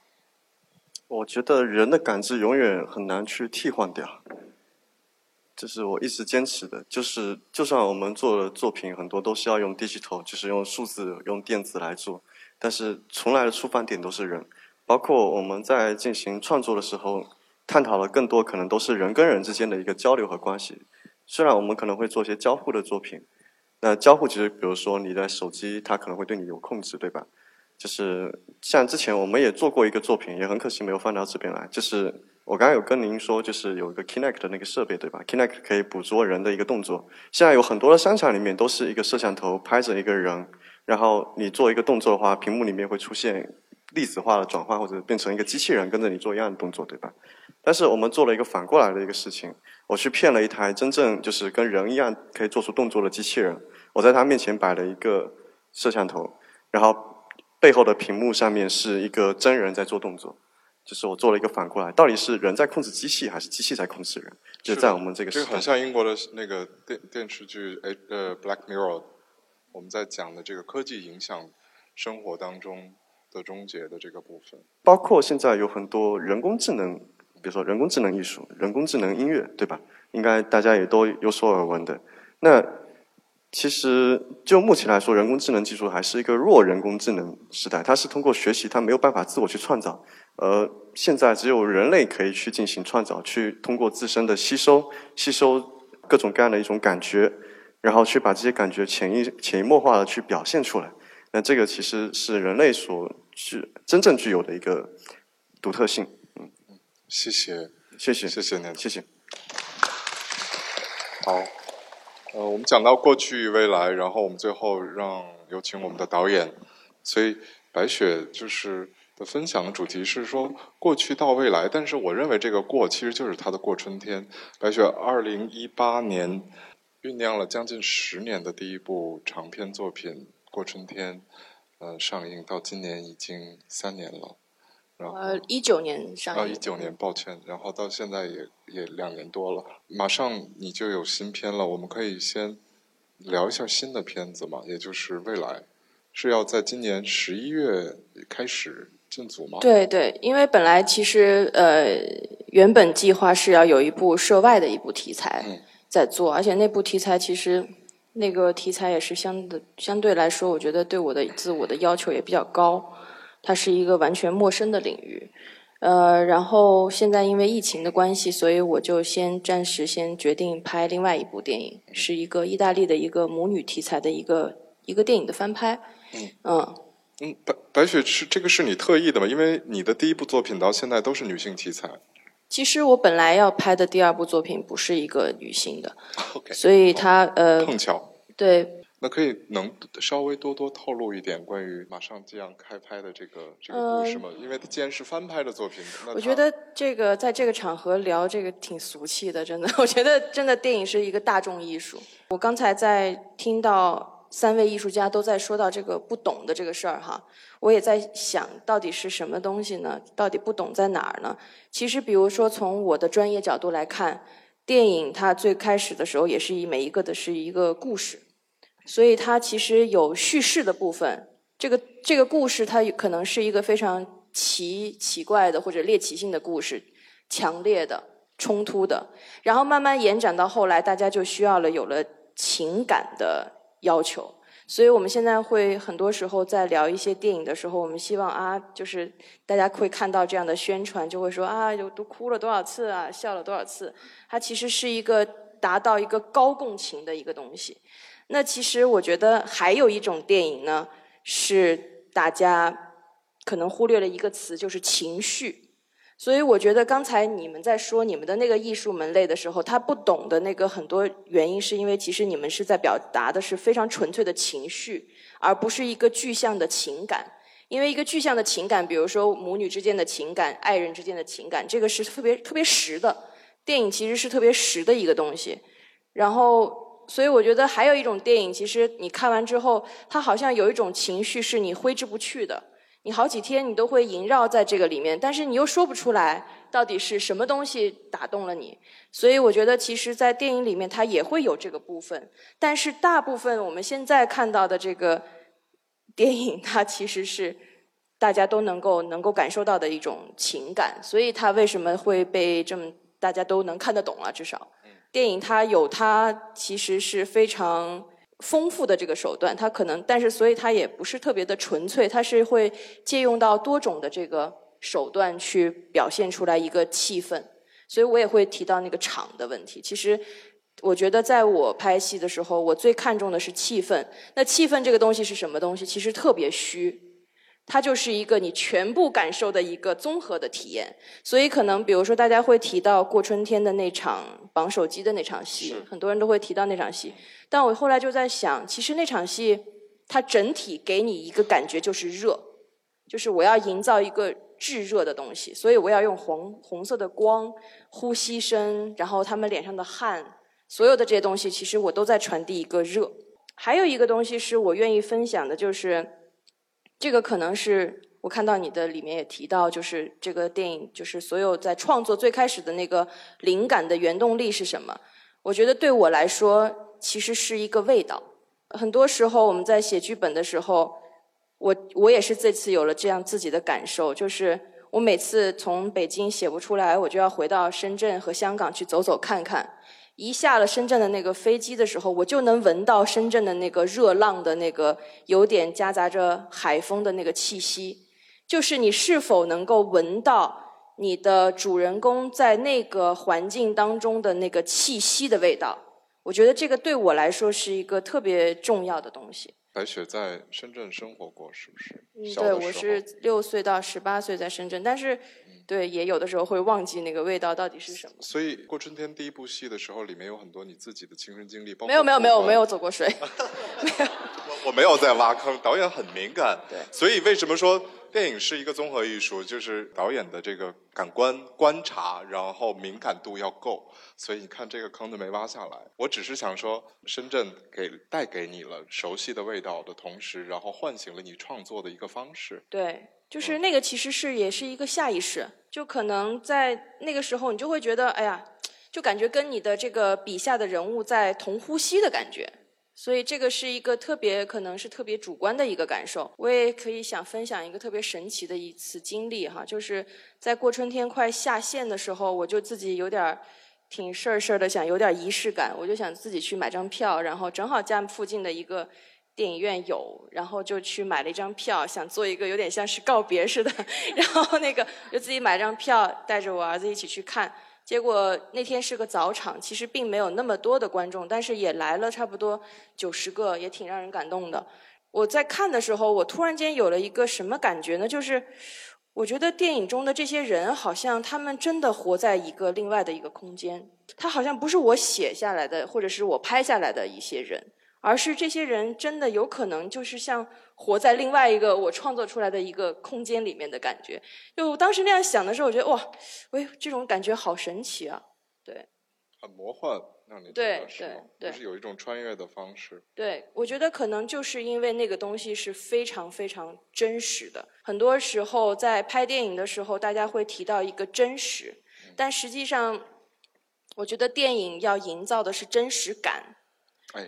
我觉得人的感知永远很难去替换掉。这是我一直坚持的，就是就算我们做的作品很多都是要用 digital，就是用数字、用电子来做，但是从来的出发点都是人。包括我们在进行创作的时候，探讨的更多可能都是人跟人之间的一个交流和关系。虽然我们可能会做一些交互的作品，那交互其实比如说你的手机，它可能会对你有控制，对吧？就是像之前我们也做过一个作品，也很可惜没有放到这边来，就是。我刚刚有跟您说，就是有一个 Kinect 的那个设备，对吧？Kinect 可以捕捉人的一个动作。现在有很多的商场里面都是一个摄像头拍着一个人，然后你做一个动作的话，屏幕里面会出现粒子化的转换，或者变成一个机器人跟着你做一样的动作，对吧？但是我们做了一个反过来的一个事情，我去骗了一台真正就是跟人一样可以做出动作的机器人，我在他面前摆了一个摄像头，然后背后的屏幕上面是一个真人在做动作。就是我做了一个反过来，到底是人在控制机器，还是机器在控制人？就在我们这个这个很像英国的那个电电视剧《诶呃 Black Mirror》，我们在讲的这个科技影响生活当中的终结的这个部分。包括现在有很多人工智能，比如说人工智能艺术、人工智能音乐，对吧？应该大家也都有所耳闻的。那其实就目前来说，人工智能技术还是一个弱人工智能时代，它是通过学习，它没有办法自我去创造。而，现在只有人类可以去进行创造，去通过自身的吸收，吸收各种各样的一种感觉，然后去把这些感觉潜移潜移默化的去表现出来。那这个其实是人类所具真正具有的一个独特性。嗯，谢谢，谢谢，谢谢您，谢谢。好，呃，我们讲到过去未来，然后我们最后让有请我们的导演。所以白雪就是的分享的主题是说过去到未来，但是我认为这个过其实就是他的过春天。白雪二零一八年酝酿了将近十年的第一部长篇作品。过春天，呃，上映到今年已经三年了，呃，一九年上映，啊，一九年，抱歉，然后到现在也也两年多了，马上你就有新片了，我们可以先聊一下新的片子嘛，也就是未来是要在今年十一月开始进组吗？对对，因为本来其实呃，原本计划是要有一部涉外的一部题材在做，而且那部题材其实。那个题材也是相的相对来说，我觉得对我的自我的要求也比较高。它是一个完全陌生的领域，呃，然后现在因为疫情的关系，所以我就先暂时先决定拍另外一部电影，是一个意大利的一个母女题材的一个一个电影的翻拍。嗯嗯嗯，白白雪是这个是你特意的吗？因为你的第一部作品到现在都是女性题材。其实我本来要拍的第二部作品不是一个女性的，所以它呃碰巧对。那可以能稍微多多透露一点关于马上即将开拍的这个这个故事吗？因为它既然是翻拍的作品，我觉得这个在这个场合聊这个挺俗气的，真的。我觉得真的电影是一个大众艺术。我刚才在听到三位艺术家都在说到这个不懂的这个事儿哈。我也在想到底是什么东西呢？到底不懂在哪儿呢？其实，比如说从我的专业角度来看，电影它最开始的时候也是以每一个的是一个故事，所以它其实有叙事的部分。这个这个故事它可能是一个非常奇奇怪的或者猎奇性的故事，强烈的冲突的，然后慢慢延展到后来，大家就需要了有了情感的要求。所以我们现在会很多时候在聊一些电影的时候，我们希望啊，就是大家会看到这样的宣传，就会说啊，有都哭了多少次啊，笑了多少次。它其实是一个达到一个高共情的一个东西。那其实我觉得还有一种电影呢，是大家可能忽略了一个词，就是情绪。所以我觉得刚才你们在说你们的那个艺术门类的时候，他不懂的那个很多原因，是因为其实你们是在表达的是非常纯粹的情绪，而不是一个具象的情感。因为一个具象的情感，比如说母女之间的情感、爱人之间的情感，这个是特别特别实的。电影其实是特别实的一个东西。然后，所以我觉得还有一种电影，其实你看完之后，它好像有一种情绪是你挥之不去的。你好几天你都会萦绕在这个里面，但是你又说不出来到底是什么东西打动了你。所以我觉得，其实，在电影里面它也会有这个部分，但是大部分我们现在看到的这个电影，它其实是大家都能够能够感受到的一种情感。所以它为什么会被这么大家都能看得懂啊？至少电影它有它其实是非常。丰富的这个手段，它可能，但是所以它也不是特别的纯粹，它是会借用到多种的这个手段去表现出来一个气氛，所以我也会提到那个场的问题。其实我觉得在我拍戏的时候，我最看重的是气氛。那气氛这个东西是什么东西？其实特别虚。它就是一个你全部感受的一个综合的体验，所以可能比如说大家会提到过春天的那场绑手机的那场戏，很多人都会提到那场戏。但我后来就在想，其实那场戏它整体给你一个感觉就是热，就是我要营造一个炙热的东西，所以我要用红红色的光、呼吸声，然后他们脸上的汗，所有的这些东西，其实我都在传递一个热。还有一个东西是我愿意分享的，就是。这个可能是我看到你的里面也提到，就是这个电影，就是所有在创作最开始的那个灵感的原动力是什么？我觉得对我来说，其实是一个味道。很多时候我们在写剧本的时候，我我也是这次有了这样自己的感受，就是我每次从北京写不出来，我就要回到深圳和香港去走走看看。一下了深圳的那个飞机的时候，我就能闻到深圳的那个热浪的那个有点夹杂着海风的那个气息。就是你是否能够闻到你的主人公在那个环境当中的那个气息的味道？我觉得这个对我来说是一个特别重要的东西。白雪在深圳生活过，是不是？嗯，对，我是六岁到十八岁在深圳，但是，对，也有的时候会忘记那个味道到底是什么。所以过春天第一部戏的时候，里面有很多你自己的亲身经历，包括没有没有没有没有走过水，没有。我没有在挖坑，导演很敏感，对，所以为什么说？电影是一个综合艺术，就是导演的这个感官观察，然后敏感度要够。所以你看这个坑都没挖下来。我只是想说，深圳给带给你了熟悉的味道的同时，然后唤醒了你创作的一个方式。对，就是那个其实是也是一个下意识，就可能在那个时候你就会觉得，哎呀，就感觉跟你的这个笔下的人物在同呼吸的感觉。所以这个是一个特别可能是特别主观的一个感受。我也可以想分享一个特别神奇的一次经历哈，就是在过春天快下线的时候，我就自己有点儿挺事儿事儿的，想有点仪式感，我就想自己去买张票，然后正好家附近的一个电影院有，然后就去买了一张票，想做一个有点像是告别似的，然后那个就自己买张票，带着我儿子一起去看。结果那天是个早场，其实并没有那么多的观众，但是也来了差不多九十个，也挺让人感动的。我在看的时候，我突然间有了一个什么感觉呢？就是我觉得电影中的这些人，好像他们真的活在一个另外的一个空间，他好像不是我写下来的，或者是我拍下来的一些人。而是这些人真的有可能就是像活在另外一个我创作出来的一个空间里面的感觉。就我当时那样想的时候，我觉得哇，喂，这种感觉好神奇啊！对，很魔幻，让你对对对，就是有一种穿越的方式。对，我觉得可能就是因为那个东西是非常非常真实的。很多时候在拍电影的时候，大家会提到一个真实，但实际上，我觉得电影要营造的是真实感。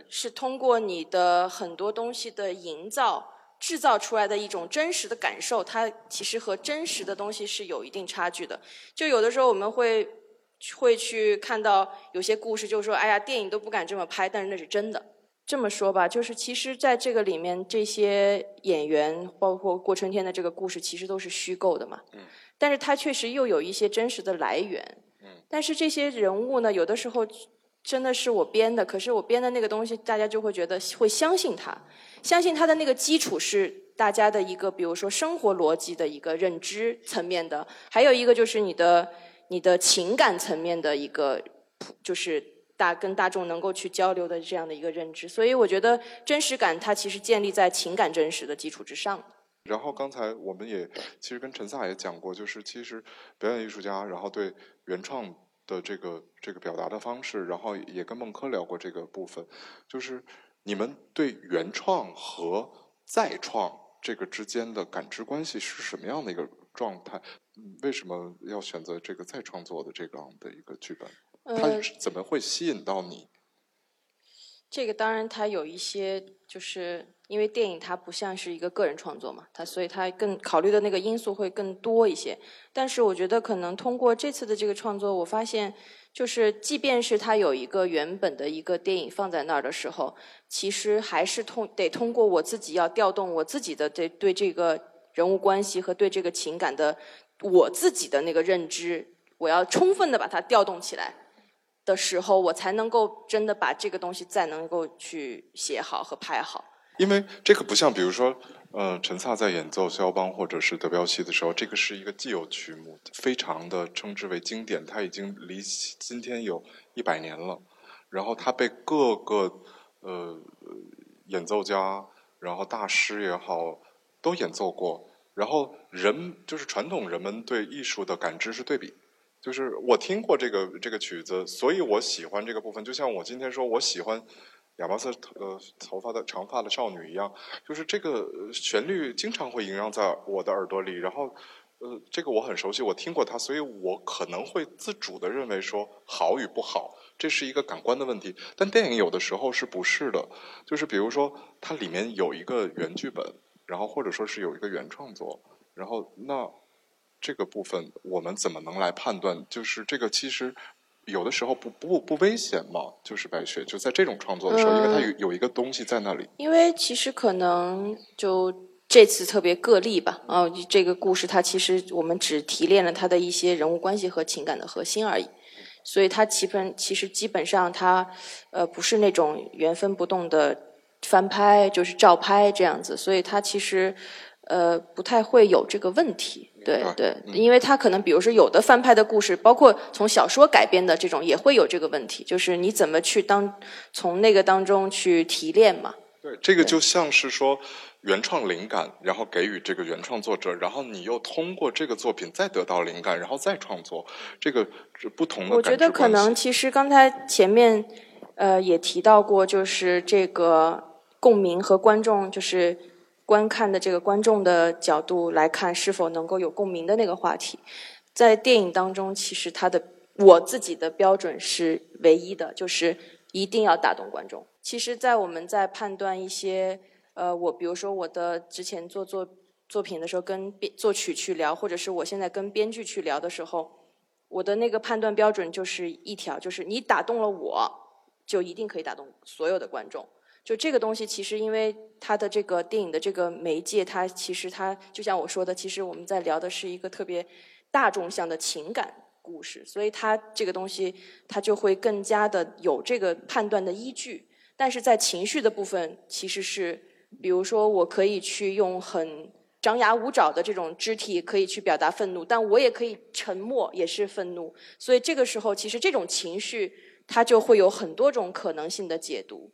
是通过你的很多东西的营造，制造出来的一种真实的感受，它其实和真实的东西是有一定差距的。就有的时候我们会会去看到有些故事，就是说，哎呀，电影都不敢这么拍，但是那是真的。这么说吧，就是其实在这个里面，这些演员，包括过春天的这个故事，其实都是虚构的嘛。嗯。但是它确实又有一些真实的来源。嗯。但是这些人物呢，有的时候。真的是我编的，可是我编的那个东西，大家就会觉得会相信它，相信它的那个基础是大家的一个，比如说生活逻辑的一个认知层面的，还有一个就是你的你的情感层面的一个，就是大跟大众能够去交流的这样的一个认知。所以我觉得真实感它其实建立在情感真实的基础之上。然后刚才我们也其实跟陈萨也讲过，就是其实表演艺术家，然后对原创。的这个这个表达的方式，然后也跟孟轲聊过这个部分，就是你们对原创和再创这个之间的感知关系是什么样的一个状态？为什么要选择这个再创作的这样的一个剧本？它怎么会吸引到你？这个当然，它有一些，就是因为电影它不像是一个个人创作嘛，它所以它更考虑的那个因素会更多一些。但是我觉得可能通过这次的这个创作，我发现，就是即便是它有一个原本的一个电影放在那儿的时候，其实还是通得通过我自己要调动我自己的对对这个人物关系和对这个情感的我自己的那个认知，我要充分的把它调动起来。的时候，我才能够真的把这个东西再能够去写好和拍好。因为这个不像，比如说，呃，陈萨在演奏肖邦或者是德彪西的时候，这个是一个既有曲目，非常的称之为经典，它已经离今天有一百年了。然后它被各个呃演奏家，然后大师也好，都演奏过。然后人就是传统人们对艺术的感知是对比。就是我听过这个这个曲子，所以我喜欢这个部分。就像我今天说我喜欢亚麻色呃头发的长发的少女一样，就是这个旋律经常会萦绕在我的耳朵里。然后呃，这个我很熟悉，我听过它，所以我可能会自主的认为说好与不好，这是一个感官的问题。但电影有的时候是不是的？就是比如说它里面有一个原剧本。然后或者说是有一个原创作，然后那这个部分我们怎么能来判断？就是这个其实有的时候不不不危险嘛，就是白雪就在这种创作的时候，因为它有有一个东西在那里。因为其实可能就这次特别个例吧，啊、这个故事它其实我们只提炼了它的一些人物关系和情感的核心而已，所以它基本其实基本上它呃不是那种原封不动的翻拍，就是照拍这样子，所以它其实呃不太会有这个问题。对对，嗯因为他可能比如说有的翻拍的故事，包括从小说改编的这种，也会有这个问题，就是你怎么去当从那个当中去提炼嘛。对，这个就像是说原创灵感，然后给予这个原创作者，然后你又通过这个作品再得到灵感，然后再创作，这个是不同的我觉得可能其实刚才前面呃也提到过，就是这个共鸣和观众就是观看的这个观众的角度来看是否能够有共鸣的那个话题，在电影当中，其实它的我自己的标准是唯一的，就是一定要打动观众。其实，在我们在判断一些呃，我比如说我的之前做作作品的时候，跟编作曲去聊，或者是我现在跟编剧去聊的时候，我的那个判断标准就是一条，就是你打动了我，就一定可以打动所有的观众。就这个东西，其实因为它的这个电影的这个媒介，它其实它就像我说的，其实我们在聊的是一个特别大众向的情感故事，所以它这个东西它就会更加的有这个判断的依据。但是在情绪的部分，其实是比如说我可以去用很张牙舞爪的这种肢体可以去表达愤怒，但我也可以沉默，也是愤怒。所以这个时候，其实这种情绪它就会有很多种可能性的解读。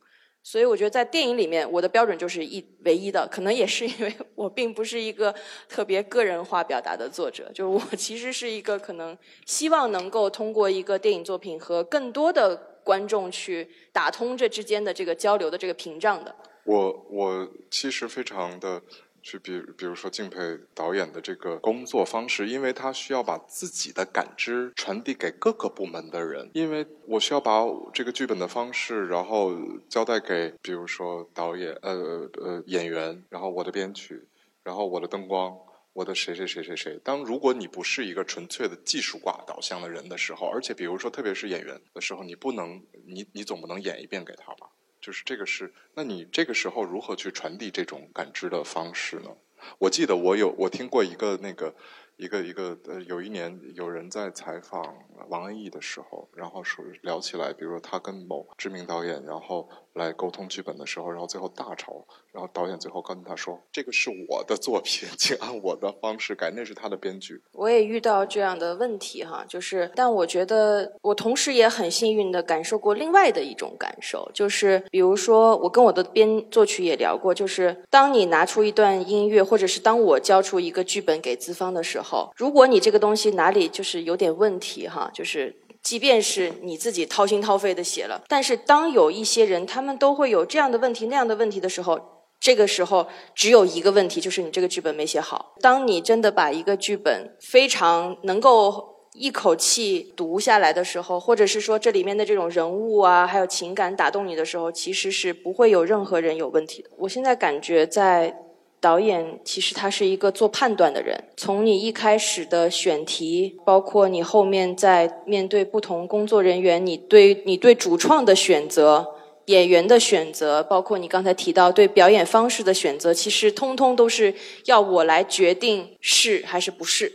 所以我觉得在电影里面，我的标准就是一唯一的，可能也是因为我并不是一个特别个人化表达的作者，就是我 其实是一个可能希望能够通过一个电影作品和更多的观众去打通这之间的这个交流的这个屏障的。我我其实非常的去比比如说敬佩导演的这个工作方式，因为他需要把自己的感知传递给各个部门的人，因为我需要把这个剧本的方式，然后交代给比如说导演呃呃演员，然后我的编曲，然后我的灯光。我的谁谁谁谁谁，当如果你不是一个纯粹的技术挂导向的人的时候，而且比如说特别是演员的时候，你不能，你你总不能演一遍给他吧？就是这个是，那你这个时候如何去传递这种感知的方式呢？我记得我有我听过一个那个一个一个呃，有一年有人在采访王安忆的时候，然后说聊起来，比如说他跟某知名导演，然后来沟通剧本的时候，然后最后大吵，然后导演最后跟他说：“这个是我的作品，请按我的方式改，那是他的编剧。我也遇到这样的问题哈，就是，但我觉得我同时也很幸运的感受过另外的一种感受，就是比如说我跟我的编作曲也聊过，就是当你拿出一段音乐，或者是当我交出一个剧本给资方的时候，如果你这个东西哪里就是有点问题哈，就是。即便是你自己掏心掏肺的写了，但是当有一些人他们都会有这样的问题那样的问题的时候，这个时候只有一个问题，就是你这个剧本没写好。当你真的把一个剧本非常能够一口气读下来的时候，或者是说这里面的这种人物啊，还有情感打动你的时候，其实是不会有任何人有问题的。我现在感觉在。导演其实他是一个做判断的人，从你一开始的选题，包括你后面在面对不同工作人员，你对你对主创的选择、演员的选择，包括你刚才提到对表演方式的选择，其实通通都是要我来决定是还是不是。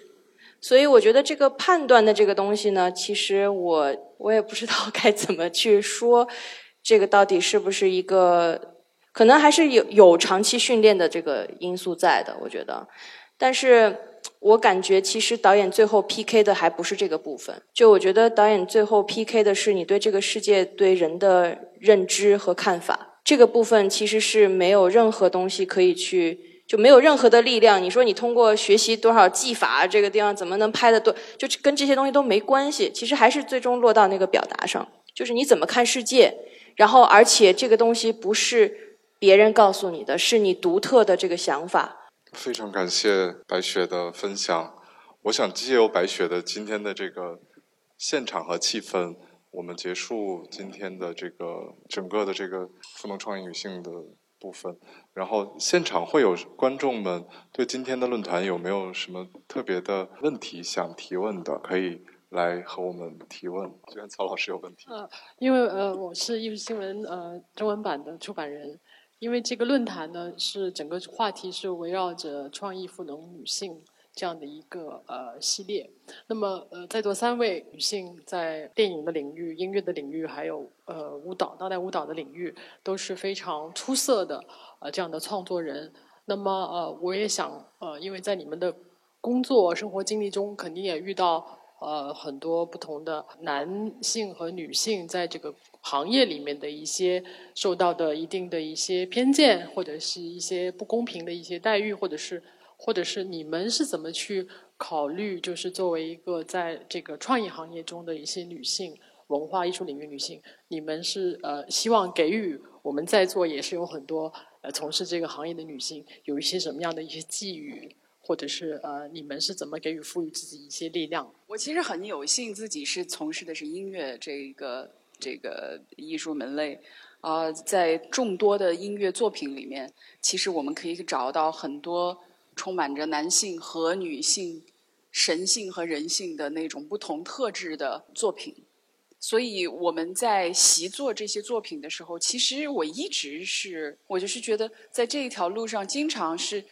所以我觉得这个判断的这个东西呢，其实我我也不知道该怎么去说，这个到底是不是一个。可能还是有有长期训练的这个因素在的，我觉得，但是我感觉其实导演最后 PK 的还不是这个部分，就我觉得导演最后 PK 的是你对这个世界对人的认知和看法，这个部分其实是没有任何东西可以去，就没有任何的力量。你说你通过学习多少技法，这个地方怎么能拍的多，就跟这些东西都没关系。其实还是最终落到那个表达上，就是你怎么看世界，然后而且这个东西不是。别人告诉你的是你独特的这个想法。非常感谢白雪的分享。我想借由白雪的今天的这个现场和气氛，我们结束今天的这个整个的这个赋能创意女性的部分。然后现场会有观众们对今天的论坛有没有什么特别的问题想提问的，可以来和我们提问。既然曹老师有问题，呃，因为呃我是艺术新闻呃中文版的出版人，因为这个论坛呢是整个话题是围绕着创意赋能女性。这样的一个呃系列，那么呃在座三位女性在电影的领域、音乐的领域，还有呃舞蹈、当代舞蹈的领域都是非常出色的呃这样的创作人。那么呃我也想呃因为在你们的工作生活经历中，肯定也遇到呃很多不同的男性和女性在这个行业里面的一些受到的一定的一些偏见，或者是一些不公平的一些待遇，或者是。或者是你们是怎么去考虑？就是作为一个在这个创意行业中的一些女性，文化艺术领域女性，你们是呃希望给予我们在座也是有很多呃从事这个行业的女性有一些什么样的一些寄语，或者是呃你们是怎么给予赋予自己一些力量？我其实很有幸自己是从事的是音乐这个这个艺术门类，啊，在众多的音乐作品里面，其实我们可以找到很多。充满着男性和女性、神性和人性的那种不同特质的作品，所以我们在习作这些作品的时候，其实我一直是，我就是觉得在这一条路上，经常是，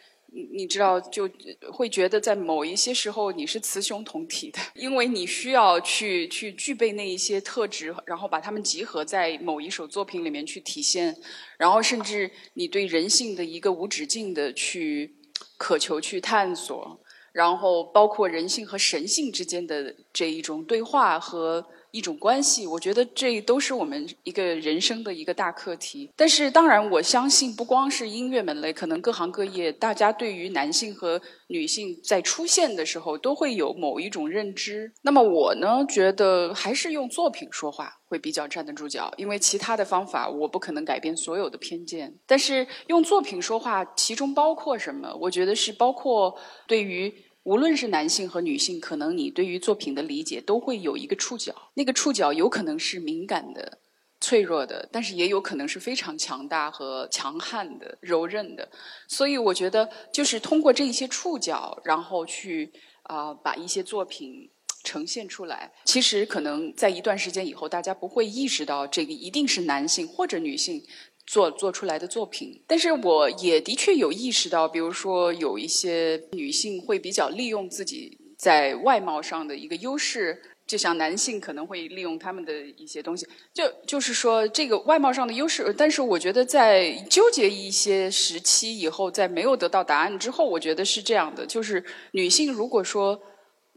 你知道，就会觉得在某一些时候你是雌雄同体的，因为你需要去去具备那一些特质，然后把它们集合在某一首作品里面去体现，然后甚至你对人性的一个无止境的去。渴求去探索，然后包括人性和神性之间的这一种对话和一种关系，我觉得这都是我们一个人生的一个大课题。但是，当然，我相信不光是音乐门类，可能各行各业，大家对于男性和女性在出现的时候，都会有某一种认知。那么，我呢，觉得还是用作品说话。会比较站得住脚，因为其他的方法我不可能改变所有的偏见。但是用作品说话，其中包括什么？我觉得是包括对于无论是男性和女性，可能你对于作品的理解都会有一个触角。那个触角有可能是敏感的、脆弱的，但是也有可能是非常强大和强悍的、柔韧的。所以我觉得，就是通过这一些触角，然后去啊，把一些作品。呈现出来，其实可能在一段时间以后，大家不会意识到这个一定是男性或者女性做做出来的作品。但是我也的确有意识到，比如说有一些女性会比较利用自己在外貌上的一个优势，就像男性可能会利用他们的一些东西，就就是说这个外貌上的优势。但是我觉得在纠结一些时期以后，在没有得到答案之后，我觉得是这样的，就是女性如果说。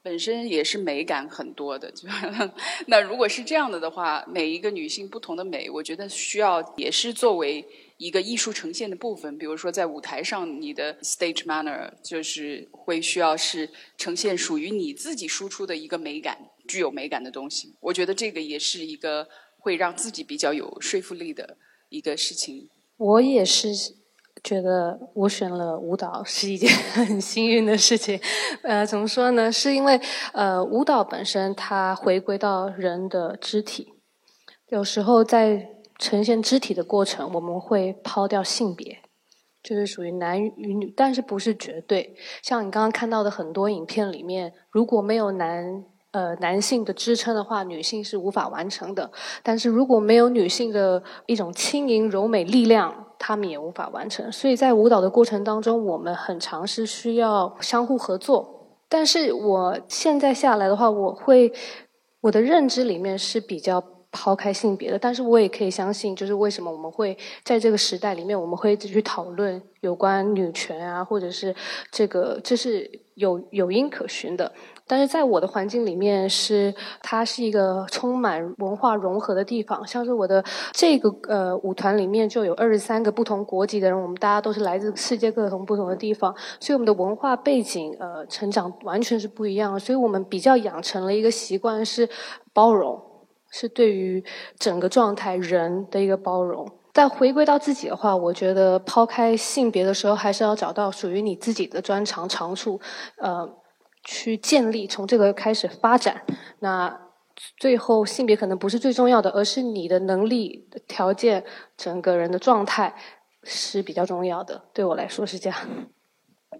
本身也是美感很多的，那如果是这样的的话，每一个女性不同的美，我觉得需要也是作为一个艺术呈现的部分。比如说在舞台上，你的 stage manner 就是会需要是呈现属于你自己输出的一个美感，具有美感的东西。我觉得这个也是一个会让自己比较有说服力的一个事情。我也是。觉得我选了舞蹈是一件 很幸运的事情，呃，怎么说呢？是因为呃，舞蹈本身它回归到人的肢体，有时候在呈现肢体的过程，我们会抛掉性别，就是属于男与女，但是不是绝对。像你刚刚看到的很多影片里面，如果没有男呃男性的支撑的话，女性是无法完成的。但是如果没有女性的一种轻盈柔美力量，他们也无法完成，所以在舞蹈的过程当中，我们很尝试需要相互合作。但是我现在下来的话，我会我的认知里面是比较抛开性别的，但是我也可以相信，就是为什么我们会在这个时代里面，我们会一直去讨论有关女权啊，或者是这个这是有有因可循的。但是在我的环境里面，是它是一个充满文化融合的地方。像是我的这个呃舞团里面就有二十三个不同国籍的人，我们大家都是来自世界各种不同的地方，所以我们的文化背景呃成长完全是不一样。所以我们比较养成了一个习惯是包容，是对于整个状态人的一个包容。但回归到自己的话，我觉得抛开性别的时候，还是要找到属于你自己的专长长处，呃。去建立，从这个开始发展，那最后性别可能不是最重要的，而是你的能力、条件、整个人的状态，是比较重要的。对我来说是这样。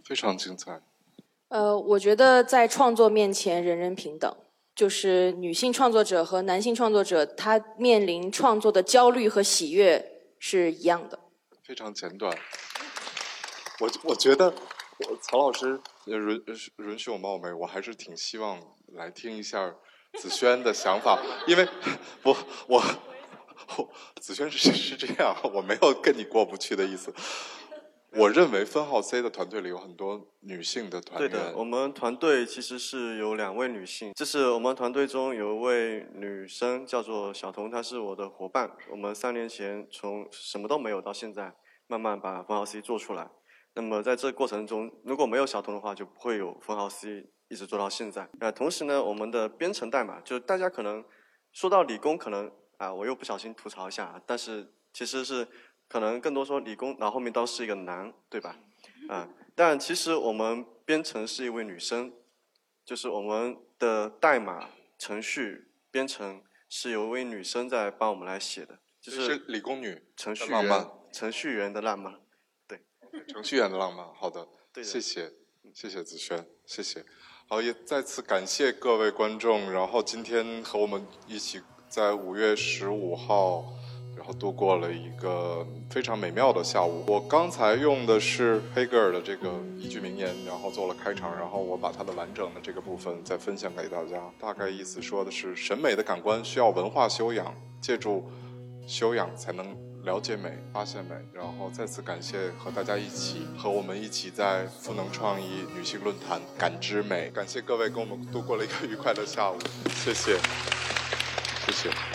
非常精彩。呃，我觉得在创作面前，人人平等。就是女性创作者和男性创作者，他面临创作的焦虑和喜悦是一样的。非常简短。我我觉得，我曹老师允允许我冒昧，我还是挺希望来听一下子轩的想法，因为不我我子轩是是这样，我没有跟你过不去的意思。我认为分号 C 的团队里有很多女性的团队。对的，我们团队其实是有两位女性，这是我们团队中有一位女生叫做小彤，她是我的伙伴。我们三年前从什么都没有到现在，慢慢把分号 C 做出来。那么在这过程中，如果没有小童的话，就不会有分号 C 一直做到现在。呃，同时呢，我们的编程代码，就是大家可能说到理工，可能啊，我又不小心吐槽一下，但是其实是。可能更多说理工，然后后面都是一个男，对吧？啊，但其实我们编程是一位女生，就是我们的代码程序编程是由一位女生在帮我们来写的，就是理工女程序员，程序员的浪漫，对，程序员的浪漫，好的，谢谢，谢谢子轩，谢谢，好，也再次感谢各位观众，然后今天和我们一起在五月十五号。然后度过了一个非常美妙的下午。我刚才用的是黑格尔的这个一句名言，然后做了开场，然后我把它的完整的这个部分再分享给大家。大概意思说的是，审美的感官需要文化修养，借助修养才能了解美、发现美。然后再次感谢和大家一起和我们一起在赋能创意女性论坛感知美。感谢各位跟我们度过了一个愉快的下午，谢谢，谢谢。